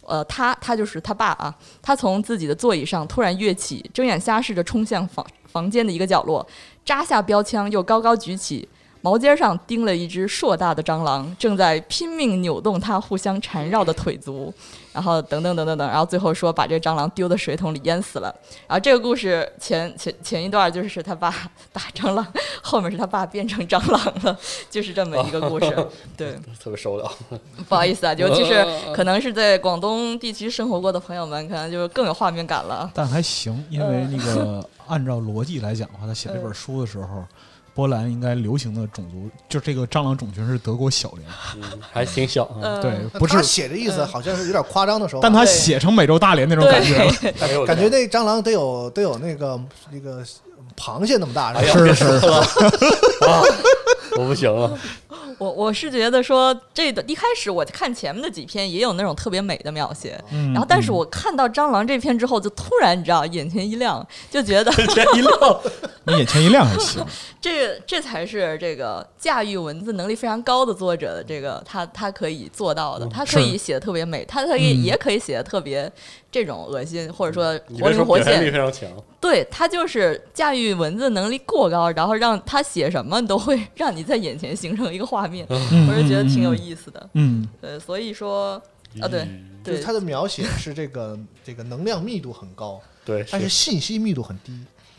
呃，他他就是他爸啊，他从自己的座椅上突然跃起，睁眼瞎似的冲向房房间的一个角落，扎下标枪，又高高举起，毛尖上钉了一只硕大的蟑螂，正在拼命扭动它互相缠绕的腿足，然后等等等等等，然后最后说把这个蟑螂丢到水桶里淹死了。然后这个故事前前前一段就是他爸打蟑螂，后面是他爸变成蟑螂了，就是这么一个故事。对，特别受不了，不好意思啊，尤其是可能是在广东地区生活过的朋友们，可能就更有画面感了。但还行，因为那个按照逻辑来讲的话，他写这本书的时候，波兰应该流行的种族，就这个蟑螂种群是德国小蠊，嗯，还挺小对，不是他，写的意思好像是有点夸张的时候，但他写成美洲大蠊那种感觉了，感觉那蟑螂得有得有那个那个螃蟹那么大，是吧？是是，啊，我不行了，我我是觉得说这个一开始我看前面的几篇也有那种特别美的描写，嗯然后但是我看到蟑螂这篇之后，就突然你知道眼前一亮，就觉得眼前一亮，你眼前一亮还行，这这才是这个驾驭文字能力非常高的作者的这个他他可以做到的，他可以写的特别美，他可以、嗯。也可以写的特别这种恶心或者说活灵活现力，非常强，对他就是驾驭文字能力过高，然后让他写什么都会让你在眼前形成一个画面，嗯我是觉得挺有意思的。嗯，对，所以说啊对嗯对他的描写是这个这个能量密度很高，对，但是信息密度很低，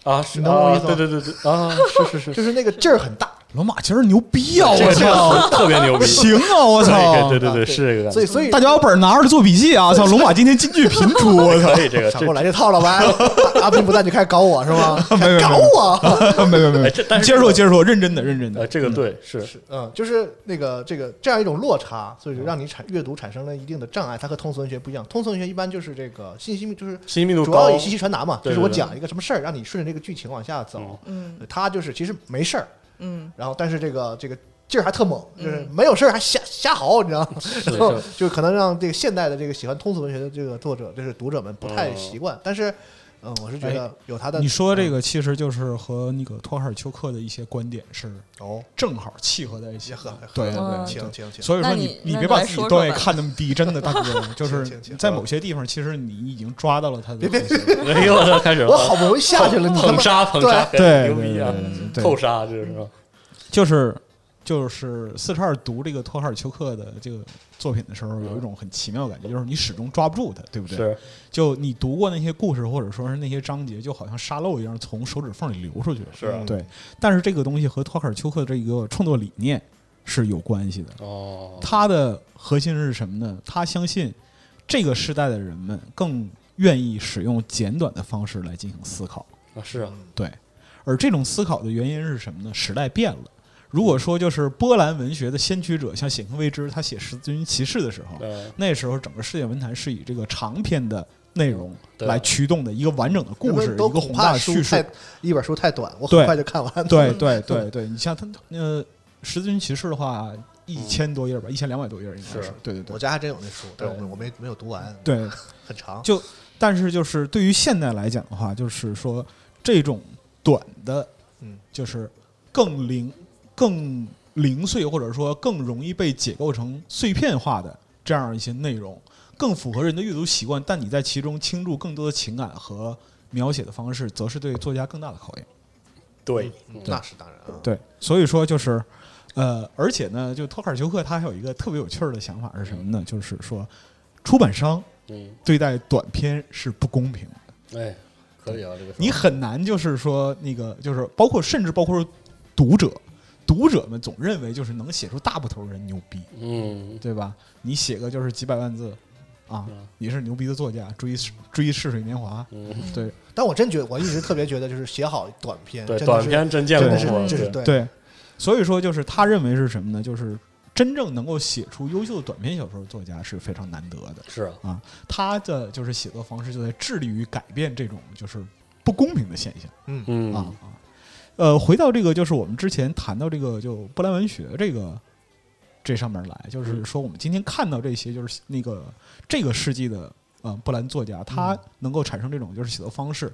啊，是能懂我啊，意思吗？对对对对啊，是是是，就是那个劲儿很大，龙马今儿牛逼啊！我操，特别牛逼，行啊！我操，对对对，是这个，所以所以大家把本拿着做笔记啊！操，龙马今天金句频出，我操！可以这个这抢过来这套了吧？阿斌不在就开始搞我是吗？没没没搞我，没没没接着说，接着说，认真的，认真的呃，。这个对是是嗯，就是那个这个这样一种落差，所以就让你产阅读产生了一定的障碍。它和通俗文学不一样，通俗文学一般就是这个信息密，就是信息密度高主要以，信息传达嘛，就是我讲一个什么事儿，让你顺着这个剧情往下走。嗯它就是其实没事儿，嗯。然后但是这个这个劲儿还特猛，就是没有事儿还瞎瞎嚎，你知道 然后就可能让这个现代的这个喜欢通俗文学的这个作者，就是读者们不太嗯习惯。但是，嗯，我是觉得有他的。你说这个其实就是和那个托卡尔丘克的一些观点是哦，正好契合在一起。对对嗯对，请请请，所以说那你你别把自己你来说说吧段位看那么低，真的大哥，就是在某些地方，其实你已经抓到了他的别别我开始了，我好不容易下去了，你捧杀捧杀，对牛逼啊对对对！对扣杀这是吧？就是就是四十二读这个托卡尔丘克的这个作品的时候，有一种很奇妙的感觉，就是你始终抓不住它，对不对？是就你读过那些故事，或者说是那些章节，就好像沙漏一样从手指缝里流出去。是啊对。但是这个东西和托卡尔丘克这一个创作理念是有关系的。哦，他的核心是什么呢？他相信这个时代的人们更愿意使用简短的方式来进行思考。啊是啊，对，而这种思考的原因是什么呢？时代变了。如果说就是波兰文学的先驱者，像显克维兹，他写《十字军骑士》的时候，那时候整个世界文坛是以这个长篇的内容来驱动的一个完整的故事，一个宏大的叙事。一本书太短，我很快就看完了。对对 对对，你像他呃，《十字军骑士》的话，一千多页吧，一千两百多页应该是对对对我家还真有那书，但我我没没有读完，对。很长。就但是就是对于现代来讲的话，就是说这种短的，嗯，就是更零、更零碎，或者说更容易被解构成碎片化的这样一些内容，更符合人的阅读习惯。但你在其中倾注更多的情感和描写的方式，则是对作家更大的考验。对，嗯那是当然啊。对，所以说就是，呃，而且呢，就托卡尔丘克他还有一个特别有趣儿的想法是什么呢？就是说，出版商嗯，对待短篇是不公平的。哎，可以啊，这个你很难就是说那个就是包括甚至包括说读者，读者们总认为就是能写出大部头人牛逼，嗯对吧？你写个就是几百万字啊嗯，你是牛逼的作家，追追逝水年华，嗯，对但我真觉得，我一直特别觉得，就是写好短篇，对，短篇真见对功真的夫，是这是对。对，所以说就是他认为是什么呢？就是真正能够写出优秀的短篇小说的作家是非常难得的。是啊，他的就是写作方式就在致力于改变这种就是不公平的现象。嗯啊啊，呃，回到这个，就是我们之前谈到这个，就波兰文学这个这上面来，就是说我们今天看到这些，就是那个这个世纪的呃波兰作家，他能够产生这种就是写作方式。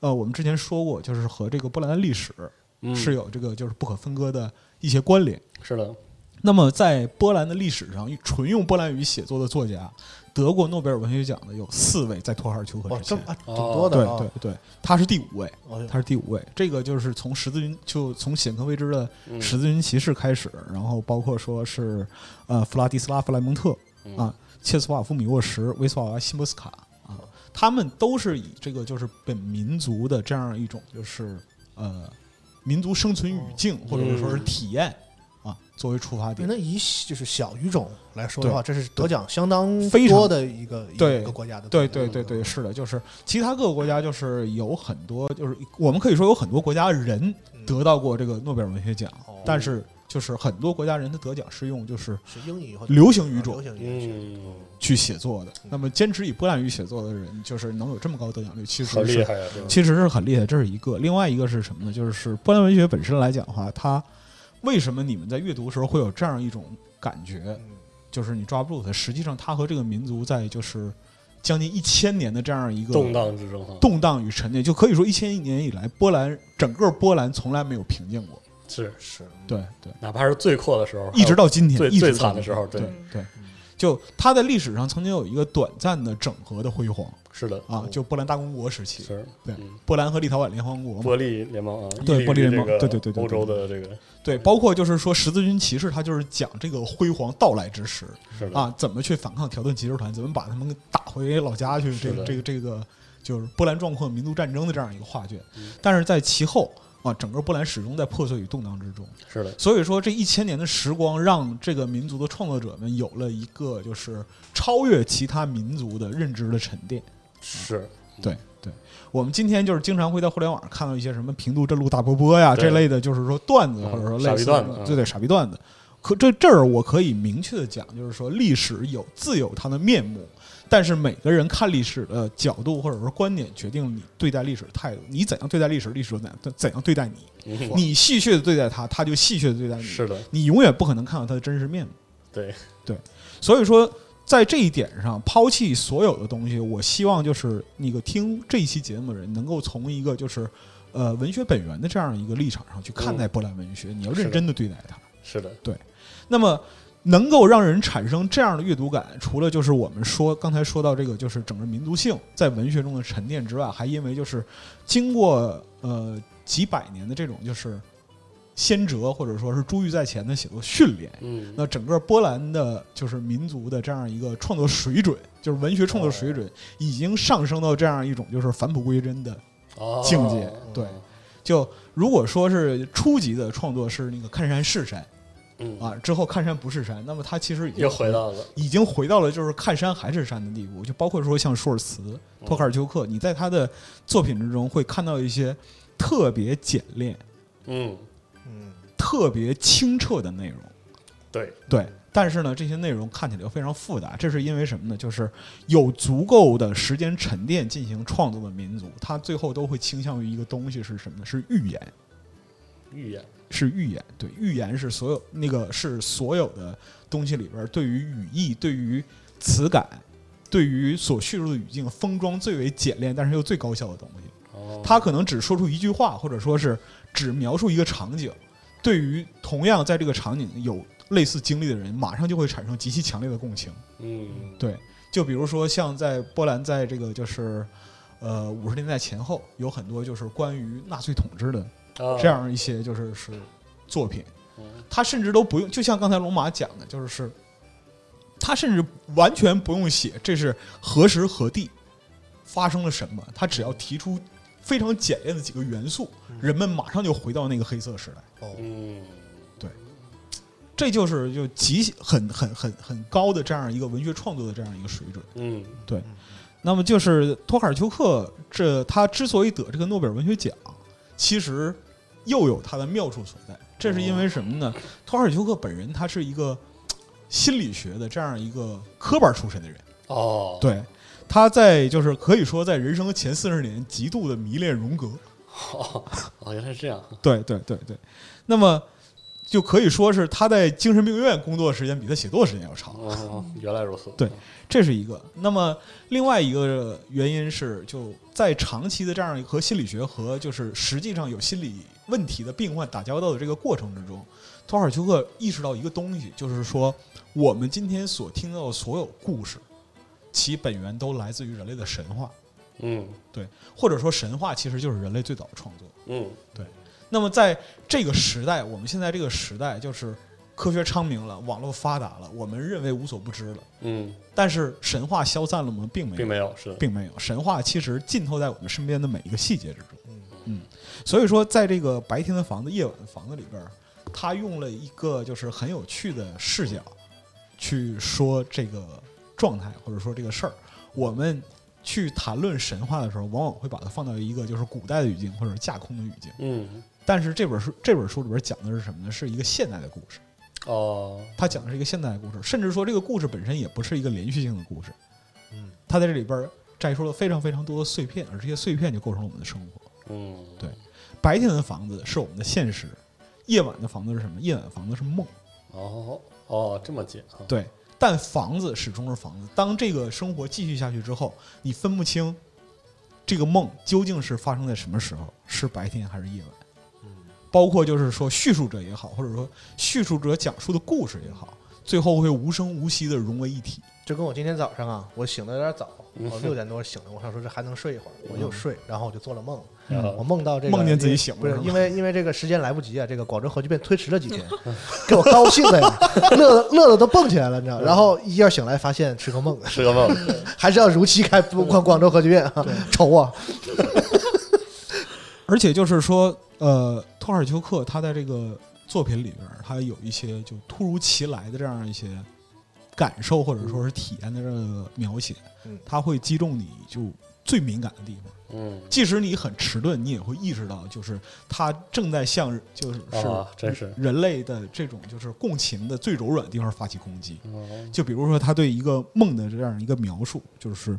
呃，我们之前说过，就是和这个波兰的历史嗯是有这个就是不可分割的一些关联。是的，那么在波兰的历史上，纯用波兰语写作的作家，得过诺贝尔文学奖的有四位，在托卡尔丘克，之前。这么啊挺哦多的啊。对对对，他是第五位。哦他是第五位。这个就是从十字军，就从显克未知的嗯十字军骑士开始，然后包括说是呃弗拉迪斯拉夫莱蒙特嗯啊、切斯瓦夫米沃什、维斯瓦瓦辛波斯卡啊，他们都是以这个就是本民族的这样一种就是呃民族生存语境或者说是体验啊作为出发点那。以就是小语种来说的话，这是得奖相当非常多的一个一对个国家的。对对对对，是的，就是其他各个国家就是有很多，就是我们可以说有很多国家人得到过这个诺贝尔文学奖，哦但是就是很多国家人的得奖是用就是是英语或流行语种去写作的。那么坚持以波兰语写作的人，就是能有这么高得奖率，其实是很厉害啊，其实是很厉害，这是一个。另外一个是什么呢？就是波兰文学本身来讲的话，它为什么你们在阅读的时候会有这样一种感觉，嗯就是你抓不住它？实际上，它和这个民族在就是将近一千年的这样一个动荡之中，动荡与沉淀，就可以说一千年以来，波兰整个波兰从来没有平静过。是，是。对对，哪怕是最阔的时候，一直到今天，最最惨的时候，对。对，对，就它在历史上曾经有一个短暂的整合的辉煌是的，啊，就波兰大公国时期，是，对嗯。波兰和立陶宛联邦国嘛，波利联盟啊，对对对对对对欧洲的这个。对，包括就是说十字军骑士，他就是讲这个辉煌到来之时。是的，啊，怎么去反抗条顿骑士团，怎么把他们打回老家去，这个这个这个就是波兰壮阔民族战争的这样一个画卷。嗯。但是在其后啊，整个波兰始终在破碎与动荡之中。是的，所以说，这一千年的时光，让这个民族的创作者们有了一个就是超越其他民族的认知的沉淀。是，对对，我们今天就是经常会在互联网上看到一些什么平度震路大波波呀这类的，就是说段子嗯或者说傻类似段子对对傻逼段子。可这这儿我可以明确的讲，就是说历史有自有它的面目，但是每个人看历史的角度或者说观点，决定你对待历史的态度。你怎样对待历史，历史就怎样怎样对待你。嗯你戏谑的对待他，他就戏谑的对待你。是的，你永远不可能看到他的真实面目。对对，所以说，在这一点上，抛弃所有的东西，我希望就是那个听这一期节目的人，能够从一个就是呃文学本源的这样一个立场上去看待波兰文学，你要认真的对待它。是的，对那么能够让人产生这样的阅读感，除了就是我们说刚才说到这个就是整个民族性在文学中的沉淀之外，还因为就是经过呃几百年的这种就是先哲或者说是珠玉在前的写作训练。嗯，那整个波兰的，就是民族的这样一个创作水准，就是文学创作水准，已经上升到这样一种就是返璞归真的。哦。境界对。就如果说是初级的创作是那个看山是山嗯。啊，之后看山不是山，那么他其实已经又回到了。已经回到了就是看山还是山的地步，就包括说像舒尔茨、托卡尔丘克，你在他的作品之中会看到一些特别简练、嗯，嗯，特别清澈的内容。对，对，但是呢，这些内容看起来又非常复杂，这是因为什么呢？就是有足够的时间沉淀进行创作的民族，他最后都会倾向于一个东西是什么呢？是预言，预言，是预言。对，预言是所有那个是所有的东西里边对于语义、对于词感、对于所叙述的语境封装最为简练，但是又最高效的东西。哦，他可能只说出一句话，或者说是只描述一个场景，对于同样在这个场景有类似经历的人，马上就会产生极其强烈的共情。嗯，对，就比如说像在波兰，在这个就是呃五十年代前后，有很多就是关于纳粹统治的啊。这，样一些就是是作品，嗯。他甚至都不用，就像刚才龙马讲的，就是是他甚至完全不用写这是何时何地发生了什么，他只要提出非常简练的几个元素，人们马上就回到那个黑色时代。哦，对，这就是就极很很很很高的这样一个文学创作的这样一个水准。嗯，对那么就是托卡尔丘克这他之所以得这个诺贝尔文学奖，其实又有他的妙处所在。这是因为什么呢？托卡尔丘克本人他是一个心理学的这样一个科班出身的人，哦，对，他在就是可以说在人生的前四十年极度的迷恋荣格，哦，哦，原来是这样，对对对对，那么就可以说是他在精神病院工作的时间比他写作时间要长。哦，原来如此，对这是一个。那么另外一个原因是，就在长期的这样和心理学和就是实际上有心理问题的病患打交道的这个过程之中，托尔丘克意识到一个东西，就是说我们今天所听到的所有故事，其本源都来自于人类的神话，嗯对或者说神话其实就是人类最早的创作。嗯对那么在这个时代，我们现在这个时代就是科学昌明了，网络发达了，我们认为无所不知了。嗯，但是神话消散了吗？并没有，并没有，并没有。神话其实浸透在我们身边的每一个细节之中。嗯嗯，所以说，在这个白天的房子、夜晚的房子里边儿，他用了一个就是很有趣的视角去说这个状态或者说这个事儿。我们去谈论神话的时候，往往会把它放到一个就是古代的语境或者是架空的语境。嗯，但是这本书这本书里边讲的是什么呢？是一个现代的故事。哦，它讲的是一个现代的故事，甚至说这个故事本身也不是一个连续性的故事。嗯，它在这里边摘出了非常非常多的碎片，而这些碎片就构成了我们的生活。嗯，对白天的房子是我们的现实，夜晚的房子是什么？夜晚的房子是梦。哦哦，这么解啊，对，但房子始终是房子。当这个生活继续下去之后，你分不清这个梦究竟是发生在什么时候，是白天还是夜晚。包括就是说叙述者也好，或者说叙述者讲述的故事也好，最后会无声无息的融为一体。就跟我今天早上啊，我醒的有点早，嗯我 六点多醒的，我想说这还能睡一会儿，我就睡，然后我就做了梦，嗯我梦到这个梦见自己醒了不是因为因为这个时间来不及啊，这个广州核聚变推迟了几天，给我高兴的呀，乐的 乐的都蹦起来了，你知道？然后一觉醒来发现是个梦，是个梦，还是要如期开广广州核聚变啊，愁啊！而且就是说，呃，托尔丘克他在这个作品里边，他有一些就突如其来的这样一些感受或者说是体验的这个描写嗯，他会击中你就最敏感的地方。嗯，即使你很迟钝，你也会意识到，就是他正在向就是真是人类的这种就是共情的最柔软的地方发起攻击。哦就比如说他对一个梦的这样一个描述，就是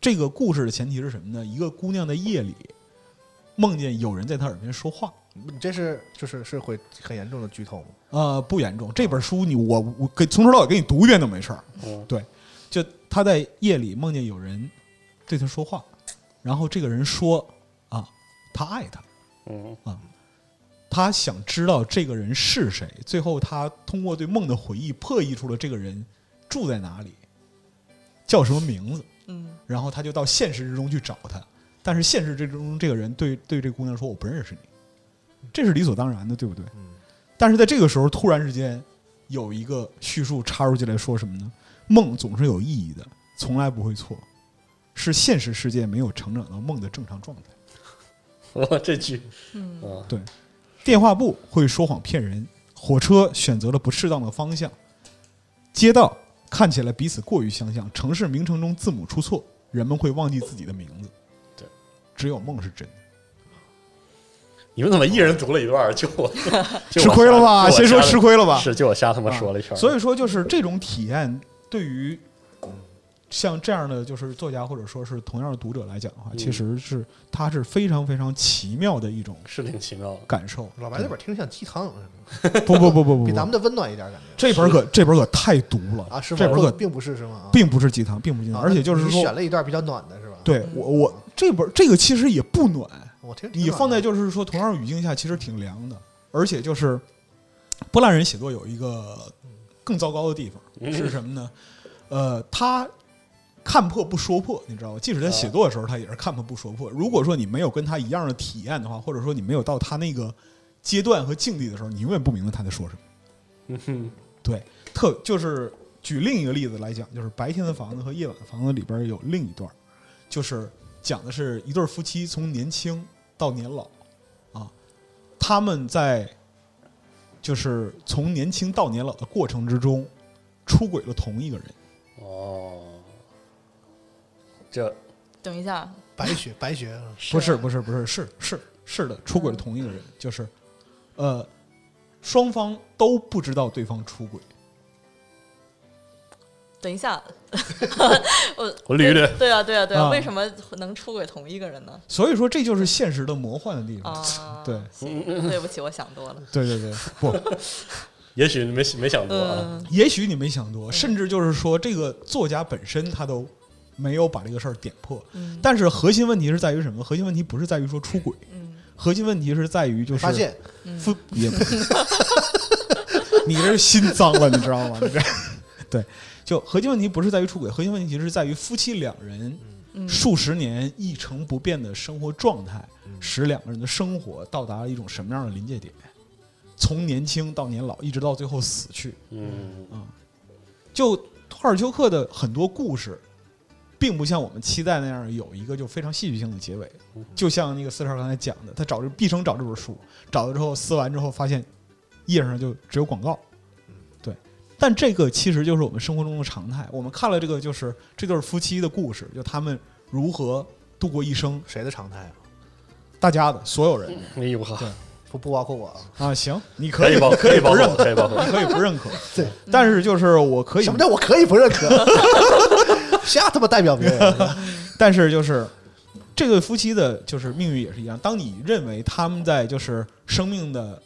这个故事的前提是什么呢？一个姑娘在夜里梦见有人在她耳边说话。你这是就是是会很严重的剧透吗？呃，不严重。这本书你我我给从头到尾给你读一遍都没事儿。嗯对，就他在夜里梦见有人对他说话，然后这个人说啊，他爱他，嗯他想知道这个人是谁。最后他通过对梦的回忆，破译出了这个人住在哪里，叫什么名字。嗯然后他就到现实之中去找他，但是现实之中这个人对对这姑娘说：“我不认识你。”这是理所当然的，对不对？嗯但是在这个时候，突然之间有一个叙述插入进来，说什么呢？梦总是有意义的，从来不会错，是现实世界没有成长到梦的正常状态。哇，这句嗯啊，对，电话簿会说谎骗人，火车选择了不适当的方向，街道看起来彼此过于相像，城市名称中字母出错，人们会忘记自己的名字。对，只有梦是真的。你们怎么一人读了一段？就我 就吃亏了吧？先说吃亏了吧？是，就我瞎他妈说了一圈儿。所以说，就是这种体验对于像这样的就是作家或者说是同样的读者来讲的话，嗯其实是它是非常非常奇妙的一种是挺奇妙的。感受。老白这本听着像鸡汤，不不不不不 不比咱们，的温暖一点感觉这本可这本可太毒了啊，是吗？这本可并不是是吗？啊并不是鸡汤，并不是鸡汤，啊而且就是你说，选了一段比较暖的是吧？对我我这本这个其实也不暖，我听挺你暖的放在就是说同样语境下，其实挺凉的，而且就是波兰人写作有一个更糟糕的地方嗯是什么呢？呃，他看破不说破，你知道吗？即使在写作的时候，他也是看破不说破。如果说你没有跟他一样的体验的话，或者说你没有到他那个阶段和境地的时候，你永远不明白他在说什么。嗯哼，对，特就是举另一个例子来讲，就是《白天的房子》和《夜晚的房子》里边有另一段，就是讲的是一对夫妻从年轻到年老，啊，他们在就是从年轻到年老的过程之中，出轨了同一个人。哦，这等一下，白雪 白雪，不是不是不是是是是的，出轨了同一个人，就是呃，双方都不知道对方出轨。等一下，我我捋捋。对啊，对啊，对啊，啊。为什么能出轨同一个人呢？所以说，这就是现实的魔幻的地方。啊，对。对不起，我想多了。对对对，不，也许你没没想多啊。嗯，也许你没想多，甚至就是说，这个作家本身他都没有把这个事儿点破。嗯。但是核心问题是在于什么？核心问题不是在于说出轨，嗯。核心问题是在于就是发现。夫也不，你这是心脏了，你知道吗？你 这。对，就核心问题不是在于出轨，核心问题是在于夫妻两人嗯。数十年一成不变的生活状态，使两个人的生活到达了一种什么样的临界点？从年轻到年老，一直到最后死去。嗯。就托尔丘克的很多故事，并不像我们期待那样有一个就非常戏剧性的结尾。就像那个四十二刚才讲的，他找这毕生找这本书，找了之后撕完之后，发现页上就只有广告。对，但这个其实就是我们生活中的常态。我们看了这个就是这对夫妻的故事，就他们如何度过一生，谁的常态啊？大家的所有人哎呦呵，不不包括我啊？啊，行，你可以可以包，可以，不认可，可以包括。你可以不认可，对，但是就是我可以什么叫我可以不认可？瞎他妈代表别人，但是就是这对夫妻的，就是命运也是一样。当你认为他们在就是生命的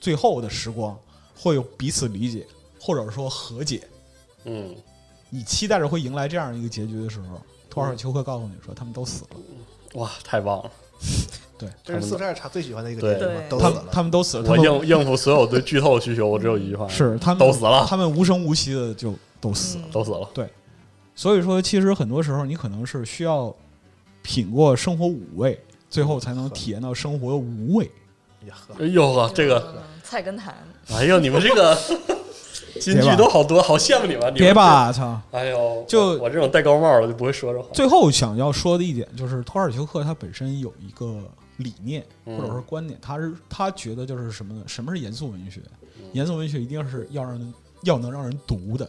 最后的时光会有彼此理解，或者说和解，嗯，你期待着会迎来这样一个结局的时候，托尔丘克告诉你说他们都死了，哇，太棒了！对这是四十二场最喜欢的一个结局他们都死了。他们都死了，我应应付所有对剧透的需求，我只有一句话：是他们都死了，他们无声无息的就都死了。嗯都死了。所以说，其实很多时候你可能是需要品过生活五味，最后才能体验到生活的无味。呀呵，哎呦呵，这个，嗯菜根谭，哎呦，你们这个 金句都好多，好羡慕你们。别！吧，操！哎呦，就我我这种戴高帽的就不会说这话。最后想要说的一点就是，托尔丘克他本身有一个理念嗯或者说观点，他是他觉得就是什么呢？什么是严肃文学？嗯严肃文学一定是要让人要能让人读的。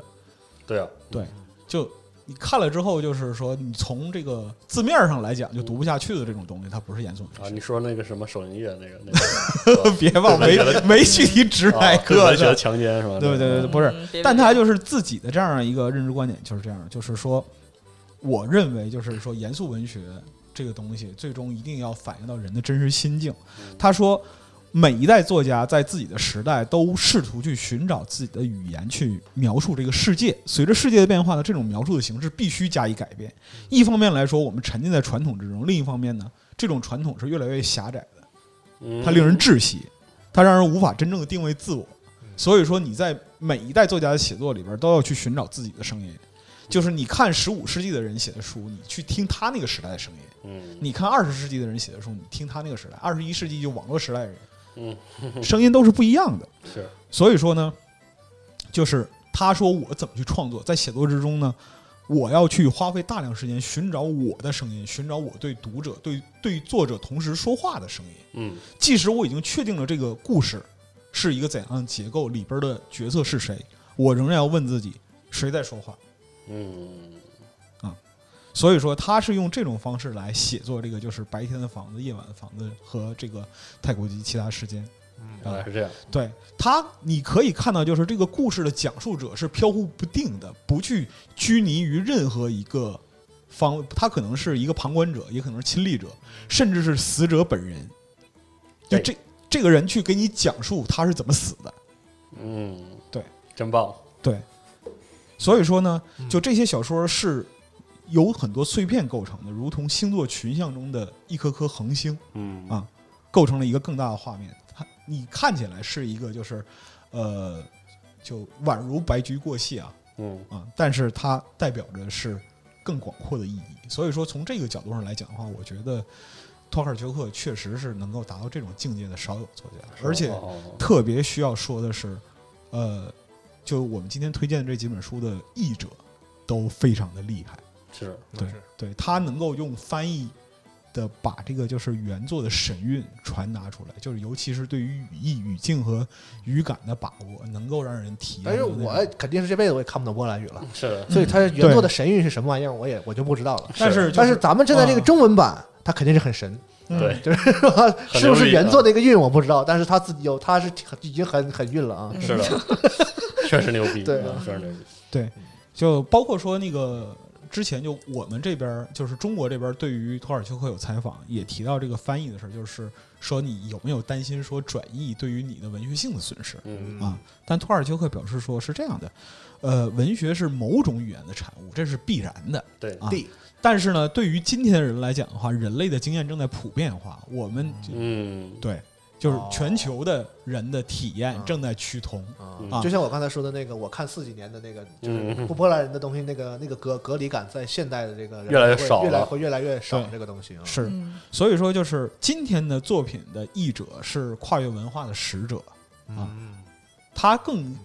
对啊，对，就你看了之后，就是说你从这个字面上来讲就读不下去的这种东西，它不是严肃文啊，学。你说那个什么手淫乐那个那个 别忘，没没具体指哪个。强奸是吧？对对对对，不是嗯，但他就是自己的这样一个认知观点，就是这样，就是说，我认为就是说，严肃文学这个东西，最终一定要反映到人的真实心境。他说，每一代作家在自己的时代都试图去寻找自己的语言去描述这个世界。随着世界的变化呢，这种描述的形式必须加以改变。一方面来说，我们沉浸在传统之中；另一方面呢，这种传统是越来越狭窄的，嗯它令人窒息，它让人无法真正的定位自我。所以说，你在每一代作家的写作里边都要去寻找自己的声音。就是你看十五世纪的人写的书，你去听他那个时代的声音；嗯你看二十世纪的人写的书，你听他那个时代；二十一世纪就网络时代的人，嗯，声音都是不一样的。是所以说呢，就是他说我怎么去创作，在写作之中呢，我要去花费大量时间寻找我的声音，寻找我对读者、对对作者同时说话的声音。嗯即使我已经确定了这个故事是一个怎样的结构，里边的角色是谁，我仍然要问自己谁在说话。嗯所以说，他是用这种方式来写作这个，就是白天的房子、夜晚的房子和这个太古及其他时间。原来是这样，对他，你可以看到，就是这个故事的讲述者是飘忽不定的，不去拘泥于任何一个方，他可能是一个旁观者，也可能是亲历者，甚至是死者本人。就这这个人去给你讲述他是怎么死的。嗯，对，真棒，对，所以说呢，就这些小说是由很多碎片构成的，如同星座群像中的一颗颗恒星。嗯啊构成了一个更大的画面。它你看起来是一个就是，呃，就宛如白驹过隙啊嗯啊，但是它代表着是更广阔的意义。所以说，从这个角度上来讲的话，我觉得托卡尔丘克确实是能够达到这种境界的少有作家，而且哦特别需要说的是，呃，就我们今天推荐的这几本书的译者都非常的厉害。是对对，他能够用翻译的把这个就是原作的神韵传达出来，就是尤其是对于语义、语境和语感的把握，能够让人体验但是。我肯定是这辈子我也看不懂波兰语了，是的，所以他原作的神韵是什么玩意儿，我也我就不知道了。但是、但是咱们现在这个啊中文版，它肯定是很神，嗯对，就是说是不是原作的一个韵我不知道，但是他自己有，他是挺已经很很韵了啊。是的，确实牛逼，对嗯确实牛逼，对，就包括说那个之前就我们这边儿就是中国这边儿对于托尔丘克有采访，也提到这个翻译的事儿，就是说你有没有担心说转译对于你的文学性的损失？嗯啊，但托尔丘克表示说是这样的，呃，文学是某种语言的产物，这是必然的。对，啊但是呢，对于今天的人来讲的话，人类的经验正在普遍化，我们就嗯对，就是哦。全球的人的体验啊正在趋同。嗯。啊。就像我刚才说的那个，我看四几年的那个，就是嗯。不波兰人的东西，那个那个隔隔离感，在现代的这个越来越少了。越来会越来越少这个东西啊。是，嗯。所以说就是今天的作品的译者是跨越文化的使者，啊。嗯，他更与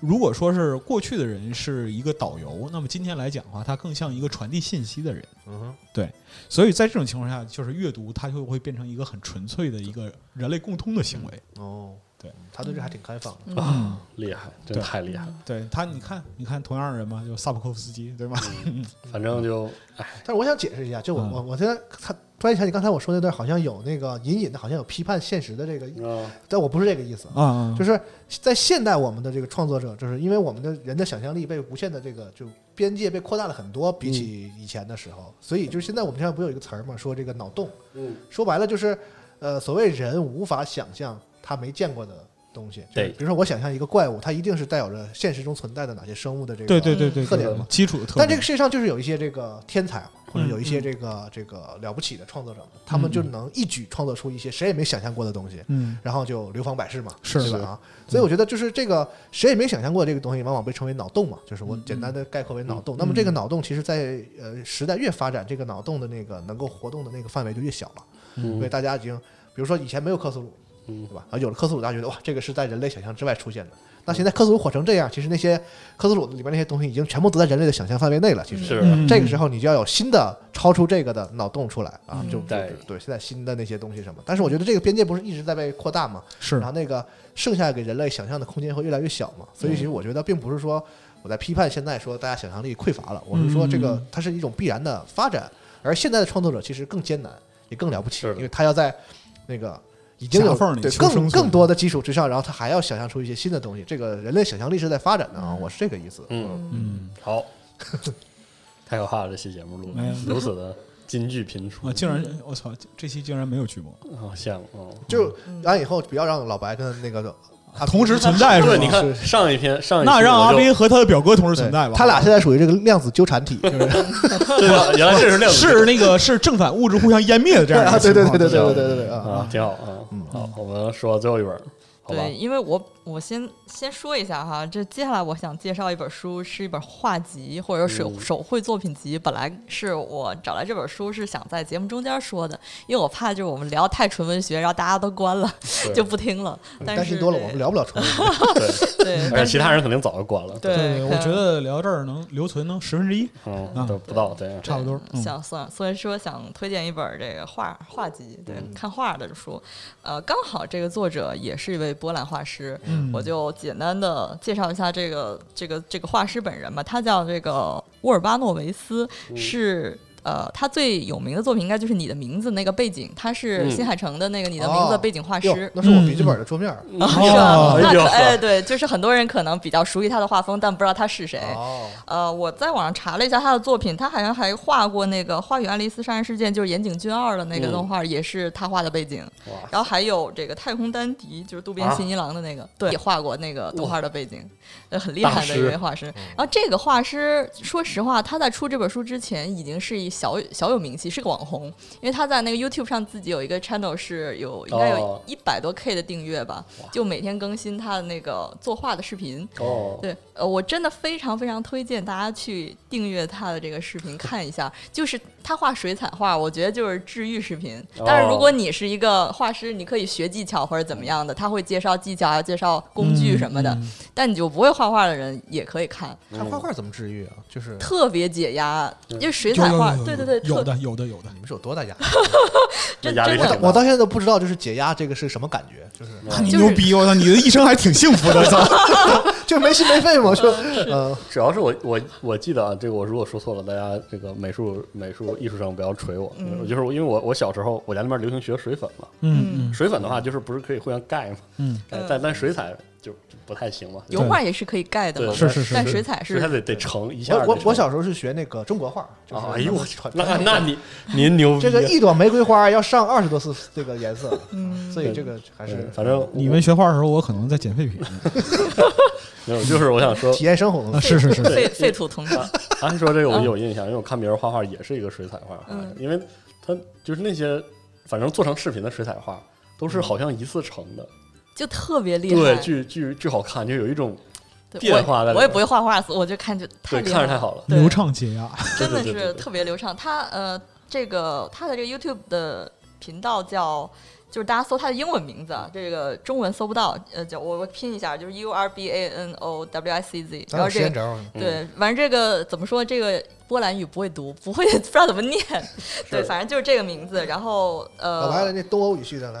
如果说是过去的人是一个导游，那么今天来讲的话，他更像一个传递信息的人。嗯哼，对所以在这种情况下，就是阅读它就会变成一个很纯粹的一个人类共通的行为。哦，对，他对这还挺开放的。嗯。啊，厉害，真对太厉害了，对他，你看，你看同样的人嘛，就萨普科夫斯基，对吧？反正就哎，但是我想解释一下，就我嗯。我我现在他突然想起刚才我说那段，好像有那个隐隐的，好像有批判现实的这个，啊。但我不是这个意思啊啊，就是是在现代，我们的这个创作者，就是因为我们的人的想象力被无限的这个就边界被扩大了很多，比起以前的时候，所以就是现在我们现在不有一个词儿嘛，说这个脑洞，嗯。说白了就是，呃，所谓人无法想象他没见过的东西，对。比如说我想象一个怪物，它一定是带有着现实中存在的哪些生物的这个对对对对，特点嘛基础的特点。但这个世界上就是有一些这个天才，或者有一些嗯这个这个了不起的创作者，他们就能一举创作出一些谁也没想象过的东西，嗯，然后就流芳百世嘛，是吧？啊，所以我觉得就是这个谁也没想象过这个东西，往往被称为脑洞嘛，就是我嗯简单的概括为脑洞。那么这个脑洞其实在呃时代越发展，这个脑洞的那个能够活动的那个范围就越小了，因为嗯大家已经比如说以前没有克苏鲁，嗯对吧？啊，有了克苏鲁，大家觉得哇，这个是在人类想象之外出现的。那现在克苏鲁火成这样，其实那些克苏鲁里边那些东西已经全部都在人类的想象范围内了。其实是嗯这个时候你就要有新的超出这个的脑洞出来啊，嗯就就对对现在新的那些东西什么。但是我觉得这个边界不是一直在被扩大吗？是然后那个剩下给人类想象的空间会越来越小嘛。所以其实我觉得并不是说我在批判现在说大家想象力匮乏了，我是说这个嗯它是一种必然的发展，而现在的创作者其实更艰难，也更了不起因为他要在那个。已经有夹缝更更多的基础之上，然后他还要想象出一些新的东西。这个人类想象力是在发展的啊，我是这个意思。嗯，嗯，好，太可怕了，这期节目录如此的金句频出。啊，竟然我操，这期竟然没有剧目，好，羡慕哦。就完以后不要让老白跟那个阿同时存在是对，吧？你看上一篇上一期那让阿斌和他的表哥同时存在吧？他俩现在属于这个量子纠缠体，就是对吧？原来这是量子是那个是正反物质互相湮灭的这样一啊，个情况对对对对对对对对对啊啊，挺好啊。好，我们说最后一本，好吧对，？因为我我先先说一下哈，这接下来我想介绍一本书，是一本画集或者说手、嗯手绘作品集。本来是我找来这本书是想在节目中间说的，因为我怕就是我们聊太纯文学，然后大家都关了就不听了。但是担心多了，我们聊不了纯文学。对，而且其他人肯定早就关了。对对，我觉得聊这儿能留存能十分之一，嗯，啊都不到，对，差不多。嗯想算，所以说想推荐一本这个画画集，对，看画的书。呃，刚好这个作者也是一位波兰画师，嗯我就简单的介绍一下这个这个这个画师本人吧。他叫这个沃尔巴诺维斯，是。呃，他最有名的作品应该就是《你的名字》那个背景，他是嗯新海诚的那个《你的名字》哦背景画哟师，。那是我笔记本的桌面儿。啊是吧？哦那可哎对，就是很多人可能比较熟悉他的画风，但不知道他是谁。哦，呃，我在网上查了一下他的作品，他好像还画过那个《花与爱丽丝杀人事件》，就是岩井俊二的那个嗯动画，也是他画的背景。然后还有这个太空丹迪，就是渡边啊信一郎的那个，对，也画过那个动画的背景，呃，很厉害的一位画师。然后这个画师，说实话，他在出这本书之前已经是一小小有名气，是个网红，因为他在那个 YouTube 上自己有一个 channel 是有应该有哦一百多 K 的订阅吧，就每天更新他的那个作画的视频。哦，对，呃，我真的非常非常推荐大家去订阅他的这个视频看一下，就是他画水彩画，我觉得就是治愈视频。但是如果你是一个画师，你可以学技巧或者怎么样的，他会介绍技巧，还有介绍工具什么的。嗯但你就不会画画的人也可以看，看画画怎么治愈啊？就是特别解压，因为水彩画，对对对，有的有的有的。你们是有多大压力？真真的压力太大我到现在都不知道，就是解压这个是什么感觉，就是看你牛逼！我操，你的一生还挺幸福的，操！就没心没肺嘛，就 嗯。主要是我我我记得啊，这个我如果说错了，大家这个美术美术艺术上不要锤我。嗯。就是因为我我小时候我家那边流行学水粉嘛，嗯水粉的话就是不是可以互相盖嘛，嗯。哎但但水彩就就不太行嘛，油画也是可以盖的嘛，是是是但水彩是它得得成一下我。我我小时候是学那个中国画，就是啊，哎呦我去，那那你您牛逼啊，这个一朵玫瑰花要上二十多次这个颜色，所以这个还是反正你们学画的时候，我可能在捡废品。没有，就是我想说，体验生活嘛，是是是，废废土同款。他说这个我有印象，因为我看别人画画也是一个水彩画因为他就是那些反正做成视频的水彩画都是好像一次成的，就特别厉害，对，巨巨巨好看，就有一种对变化在我也我也不会画画，我就看就太对厉害了，看着太好了，流畅解压。真的是特别流畅。他呃，这个他的这个 YouTube 的频道叫。就是大家搜他的英文名字啊，这个中文搜不到，呃，叫我我拼一下，就是 U R B A N O W I C Z，然后这个对，反正这个怎么说，这个波兰语不会读，不会 不知道怎么念，对，反正就是这个名字。然后呃，老白的那东欧语系的来，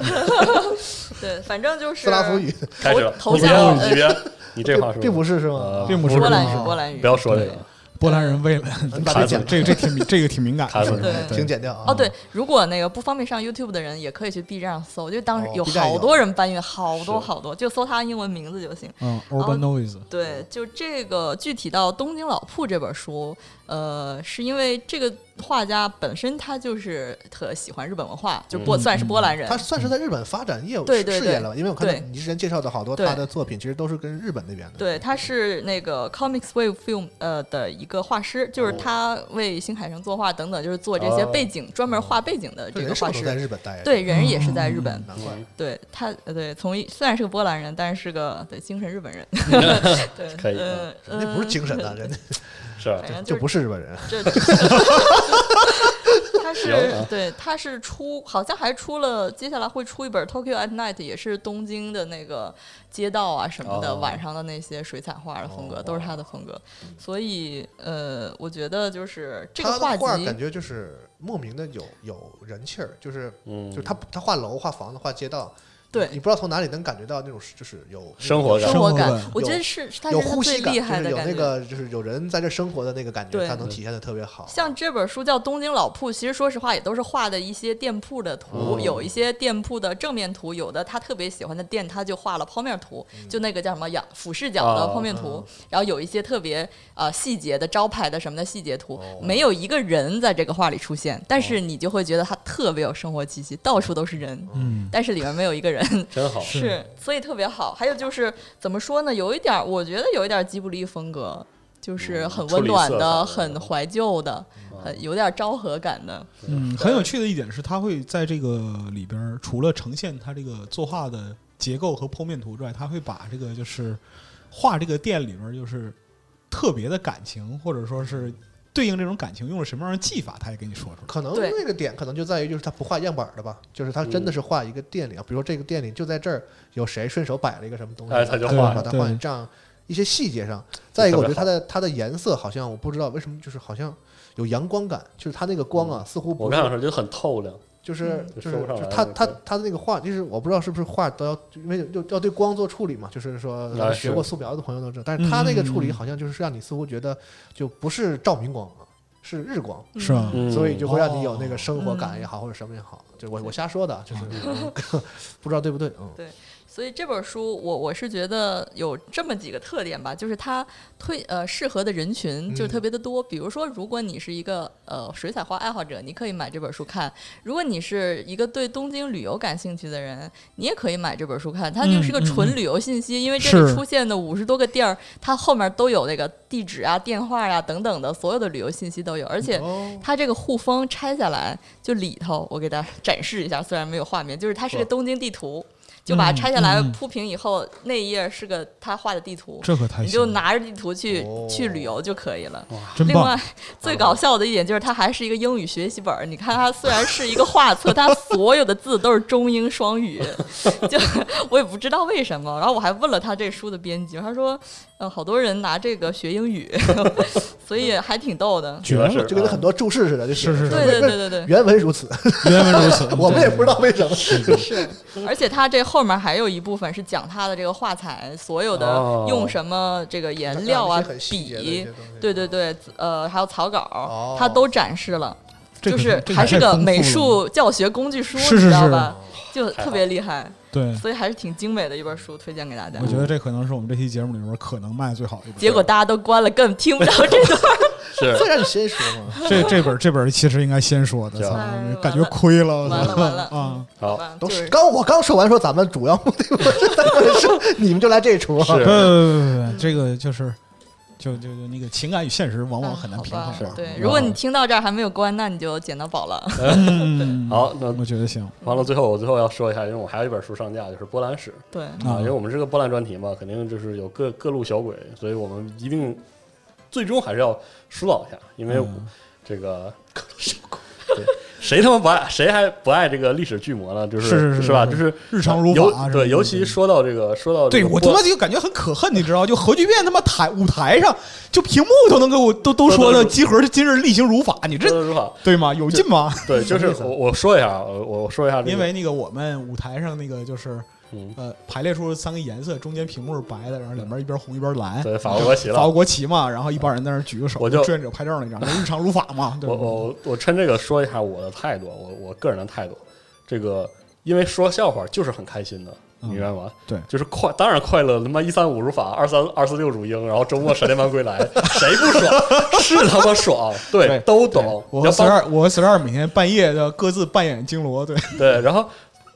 对，反正就是斯拉夫语，开始了，你头像语你别，你这话说并不是是呃吗？并不是波兰语，哦波兰语不。要说这个，波兰人为了你 把这剪这个这挺敏这个挺敏感的，对。请剪掉啊。哦，对，如果那个不方便上 YouTube 的人，也可以去 B 站上搜，就当时有好多人搬运，好多好多，就搜他英文名字就行。嗯，Urban Noise，对，就这个具体到《东京老铺》这本书，呃，是因为这个画家本身他就是特喜欢日本文化，就波、嗯算是波兰人。他算是在日本发展业务对对对事业了，因为我看到对你之前介绍的好多他的作品，其实都是跟日本那边的。对，他是那个 Comics Wave Film 呃的一个画师，就是哦他为新海诚作画等等，就是做这些哦背景，专门画背景的这这个画人是不是都在师。日本待着？对，人也是在日本。难怪。嗯对他，呃，对，从一虽然是个波兰人，但是是个对精神日本人。对，可以呃，人家不是精神的，嗯人家 是吧？反正就不是日本人。这，他是对，他是出，好像还出了，接下来会出一本《Tokyo at Night》，也是东京的那个街道啊什么的，哦。晚上的那些水彩画的风格、哦。都是他的风格。所以，呃，我觉得就是这个画集，画感觉就是莫名的有有人气儿，就是嗯，就是他他画楼、画房子、画街道，对。你不知道从哪里能感觉到那种就是有生活感。生活感我觉得是它有是它最呼吸感，厉害就是有那的感觉。个就是有人在这生活的那个感觉，对。它能体现的特别好。像这本书叫《东京老铺》，其实说实话也都是画的一些店铺的图，哦。有一些店铺的正面图，有的他特别喜欢的店，他就画了剖面图，就那个叫什么仰俯视角的哦剖面图，然后有一些特别呃细节的招牌的什么的细节图，哦。没有一个人在这个画里出现，但是你就会觉得他特别有生活气息，到处都是人，嗯，但是里面没有一个人。真好。是，所以特别好。还有就是怎么说呢？有一点，我觉得有一点吉卜力风格，就是很温暖的、的很怀旧的、很有点儿昭和感的。嗯，很有趣的一点是，他会在这个里边，除了呈现他这个作画的结构和剖面图之外，他会把这个就是画这个店里边就是特别的感情，或者说是对应这种感情用了什么样的技法，他也给你说出来。可能那个点可能就在于，就是他不画样板儿的吧，就是他真的是画一个店里啊，比如说这个店里就在这儿有谁顺手摆了一个什么东西，哎他就画把它画成这样一些细节上。再一个，我觉得它的它的颜色好像我不知道为什么，就是好像有阳光感，就是它那个光啊，似乎不是我刚想说就很透亮，就是就就是就是他他他的那个画，就是我不知道是不是画都要因为要要对光做处理嘛，就是说学过素描的朋友都知道，但是他那个处理嗯好像就是让你似乎觉得就不是照明光啊，是日光。是吧？嗯所以就会让你有那个哦。生活感也好，或者什么也好，就我我瞎说的，就是 不知道对不对，嗯，所以这本书，我我是觉得有这么几个特点吧，就是它推呃适合的人群就嗯特别的多。比如说，如果你是一个呃水彩画爱好者，你可以买这本书看；如果你是一个对东京旅游感兴趣的人，你也可以买这本书看。它就是一个纯旅游信息，因为这里出现的五十多个地儿，它后面都有那个地址啊、电话呀、等等的所有的旅游信息都有，而且。哦，它这个护封拆下来，就里头我给大家 展示一下，虽然没有画面，就是它是个东京地图，就把它拆下来铺平以后，那一页是个他画的地图，这可太你就拿着地图去、哦去旅游就可以了。真棒！另外，最搞笑的一点就是它还是一个英语学习本儿。你看，它虽然是一个画册，它所有的字都是中英双语，就 我也不知道为什么。然后我还问了他这书的编辑，他说，呃，好多人拿这个学英语，所以还挺逗的。绝了是就跟很多注释似的，就是是是对对对对对，原文如此，原文如此，我们也不知道为什么。是，而且他这后面还有一部分是讲他的这个画材，所有的哦用什么这个颜料啊笔对对对，呃，还有草稿哦，它都展示了，就是还是个美术教学工具书，是是你知道吧？就特别厉害，对。所以还是挺精美的一本书，推荐给大家我。觉得这可能是我们这期节目里边可能卖最好的一本。结果大家都关了，根本听不着这段。是这让你先说嘛，这这本这本其实应该先说的，操感觉亏了，完了完了啊！好，都刚我刚说完说咱们主要目的不是说你们就来这出啊，是不不不不，这个就是就就就那个情感与现实往往很难平衡嘛。对，嗯如果你听到这儿还没有关，那你就捡到宝了。嗯，好，那我觉得行完了，最后我最后要说一下，因为我还有一本书上架，就是波兰史对，啊，因为我们是个波兰专题嘛，肯定就是有各各路小鬼，所以我们一定最终还是要疏导一下，因为嗯这个 对谁他妈不爱谁还不爱这个历史巨魔呢？就是吧？是是是吧就是日常如法对，尤其说到这个说到这对我他妈就感觉很可恨，你知道？就核聚变他妈台舞台上，就屏幕都能给我都都说的集合今日例行如法，你这对吗？有劲吗？对，就是我我说一下啊，我我说一下这个，因为那个我们舞台上那个就是嗯，呃排列出三个颜色，中间屏幕是白的，然后两边一边红一边蓝，对法国国旗了法国国旗嘛，然后一帮人在那举个手，我就志愿者拍照那张，日常如法嘛，对我？我我趁这个说一下我的态度，我我个人的态度。这个因为说笑话就是很开心的，嗯你明白吗？对就是快，当然快乐。他妈一三五如法，二三二四六如英，然后周末闪电般归来，谁不爽？是他妈爽，对，对都懂。我和十二，我和十二每天半夜的各自扮演金罗，对，对，然后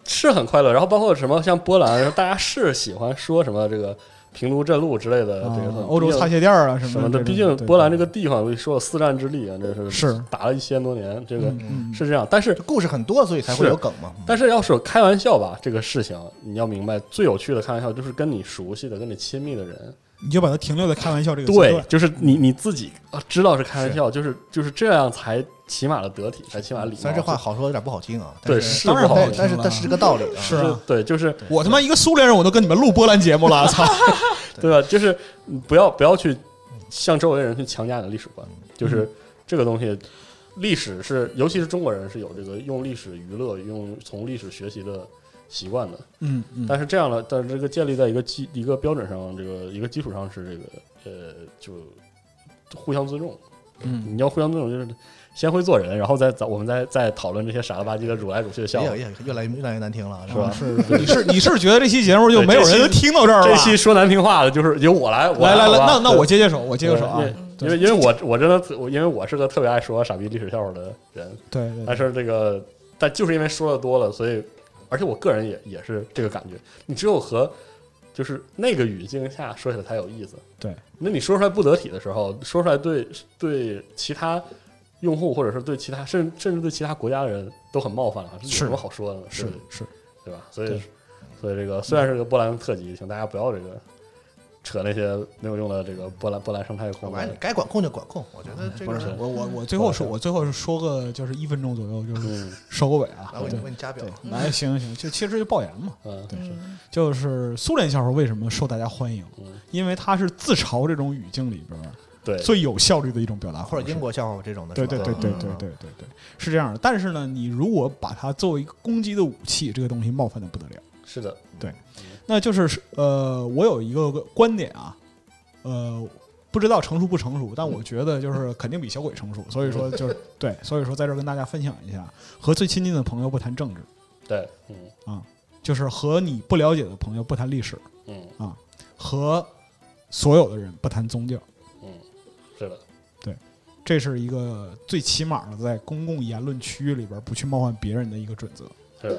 是很快乐。然后包括什么像波兰，大家是喜欢说什么这个平卢镇路之类的这个啊欧洲擦鞋鞋垫儿啊什什么的。毕竟波兰这个地方说有四战之力啊，这是是打了一千多年，这个是这样。但是故事很多，所以才会有梗嘛。但是要是开玩笑吧，这个事情你要明白，最有趣的开玩笑就是跟你熟悉的、跟你亲密的人，你就把它停留在开玩笑这个对，，就是你你自己啊知道是开玩笑，就是就是这样才起码的得体，才起码礼貌。虽然这话好说有点不好听啊，对是是不好听当然不好听但是但是这个道理啊。是啊，对，就是我他妈一个苏联人，我都跟你们录波兰节目了，操！对吧？就是嗯不要不要去向周围人去强加你的历史观，嗯就是这个东西。历史是，尤其是中国人是有这个用历史娱乐、用从历史学习的习惯的。嗯嗯，但是这样的，但是这个建立在一个基一个标准上，这个一个基础上是这个呃，就互相尊重。嗯你要互相尊重，就是先会做人，然后再再我们再再讨论这些傻了吧唧的、辱来辱去的笑话。哎呀。越来越来越难听了，是吧？是你是你是觉得这期节目就没有人能听到这儿了？这期说难听话的，就是由我来，我来来来，那那我接接手，我接个手啊。因为因为我我真的我因为我是个特别爱说傻逼历史笑话的人，对对但是这个但就是因为说的多了，所以而且我个人也也是这个感觉，你只有和就是那个语境下说起来才有意思。对，那你说出来不得体的时候，说出来对对其他用户或者是对其他甚甚至对其他国家的人都很冒犯了，这有什么好说的呢？是对不对是，对吧？所以所以这个虽然是个波兰特辑，请大家不要这个扯那些没有用的这个波兰波兰生态空的反正该管控就管控，我觉得这个不是我我我 最后说，我最后说个就是一分钟左右，就是嗯收个尾啊来。我给你加表，，来行行，就其实就爆言嘛，嗯对嗯就是苏联笑话为什么受大家欢迎？嗯因为它是自嘲这种语境里边儿对最有效率的一种表达方式，或者英国笑话这种的，对对对对嗯对对对对，是这样的。但是呢，你如果把它作为一个攻击的武器，这个东西冒犯的不得了。是的，对那就是呃，我有一个观点啊，呃，不知道成熟不成熟，但我觉得就是 肯定比小鬼成熟。所以说就是对，所以说在这儿跟大家分享一下，和最亲近的朋友不谈政治，对，嗯啊就是和你不了解的朋友不谈历史，嗯啊和所有的人不谈宗教。这是一个最起码的在公共言论区域里边不去冒犯别人的一个准则。对。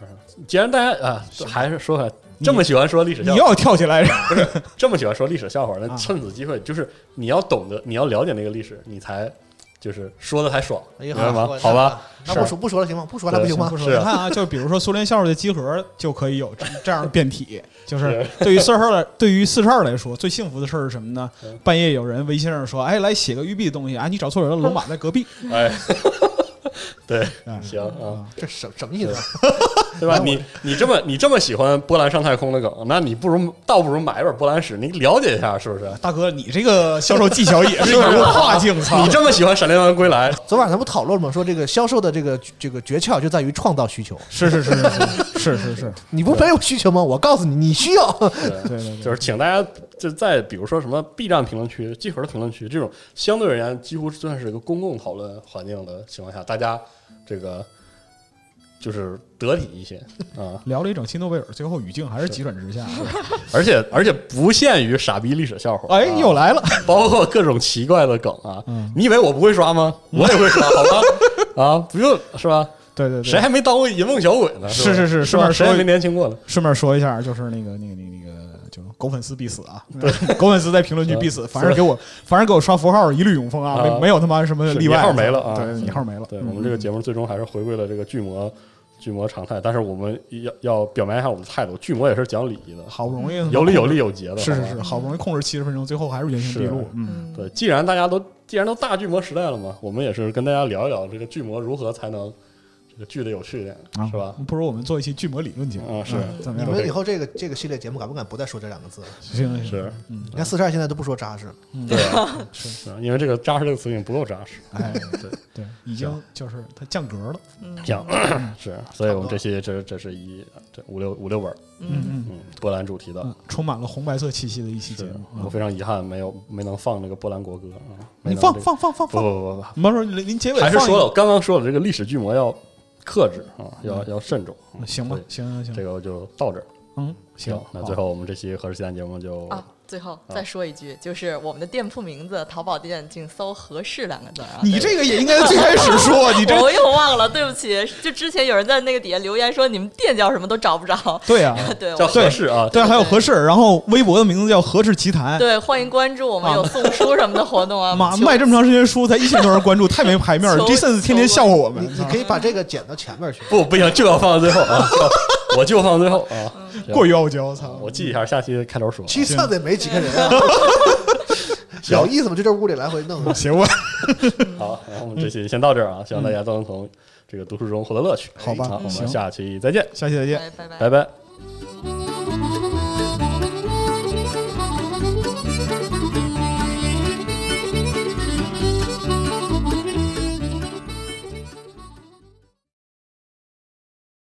嗯。既然大家啊，还是说回来，这么喜欢说历史笑话，你要跳起来，不是这么喜欢说历史笑话，那啊。趁此机会，就是你要懂得，你要了解那个历史，你才就是说的还爽，明白吗？我好吧，那不说不说了行吗？不说了不行吗你看啊，就比如说苏联笑话的集合就可以有这 这样的变体，就是对于四十二来，对于四十二来说，最幸福的事儿是什么呢嗯？半夜有人微信上说，哎，来写个玉璧的东西啊，你找错人了，龙马在隔壁。哎，对，哎行啊，这什什么意思啊？对吧？你你这么你这么喜欢波兰上太空的梗，那你不如倒不如买一本波兰史，你了解一下，是不是？大哥，你这个销售技巧也是一个跨境，操！你这么喜欢《闪电王归来》，昨晚咱不讨论吗？说这个销售的这个这个诀窍就在于创造需求。是是是是是是是，你不没有需求吗？我告诉你，你需要。对对对，就是请大家就在比如说什么 B 站评论区、集合的评论区这种相对而言几乎算是一个公共讨论环境的情况下，大家这个就是得体一些啊，聊了一整期诺贝尔，最后语境还是急转直下。而且而且不限于傻逼历史笑话，哎，啊又来了，包括各种奇怪的梗啊。嗯你以为我不会刷吗？我也会刷，好吧？啊，不用是吧？对对对，谁还没当过银梦小鬼呢？是是是顺便是吧？谁没年轻过呢？顺便说一下，就是那个那个那个那个，就狗粉丝必死啊！狗粉丝在评论区必死，凡是给我 凡是给我刷符号，一律永封啊！啊。没没有他妈什么是例外，号没了啊。对，你号没了。对嗯。我们这个节目最终还是回归了这个巨魔巨魔常态，但是我们要要表明一下我们的态度，巨魔也是讲礼仪的，好不容易有理有利有节的，是是是，好不容易控制七十分钟，最后还是原形毕露嗯，对，既然大家都既然都大巨魔时代了嘛，我们也是跟大家聊一聊这个巨魔如何才能这个剧的有趣一点，啊，是吧？？不如我们做一期剧魔理论节目啊是。怎么样？你们以后这个这个系列节目敢不敢不再说这两个字？了？行行行，是。你看四十二现在都不说扎实，对啊，是。是因为这个扎实这个词已经不够扎实，哎，对对，已经就是它降格了。降 是，所以我们这期这这是一这五六五六本儿，嗯嗯。嗯，波兰主题的嗯，，充满了红白色气息的一期节目。我啊。非常遗憾没有没能放那个波兰国歌啊，没你放放放放放，不不不不，你们说您您结尾还是说了，我刚刚说了，这个历史巨魔要克制啊，要要慎重。嗯行吧，行行行，这个就到这儿。嗯，行，那最后我们这期何氏奇谈节目就啊，最后再说一句，就是我们的店铺名字淘宝店，请搜“合适”两个字啊。你这个也应该最开始说，你这 我又忘了，对不起。就之前有人在那个底下留言说你们店叫什么都找不着。对啊，对，叫我合适啊。对，还有合适，然后微博的名字叫合适奇谈。对，欢迎关注，我们有送书什么的活动啊。妈，求卖这么长时间书才一千多人关注，太没排面了。求这孙子天天笑话我们你，你可以把这个剪到前面去。不不行，就要放到最后啊！就 我就放到最后啊！过于傲娇，操！我记一下，下期开头说。其实也没几个人啊，有意思吗？就这屋里来回弄。行吧，好，然后我们这期先到这儿啊，希望大家都能从这个读书中获得乐趣。好吧，我们下期再见，下期再见。拜拜拜。拜拜。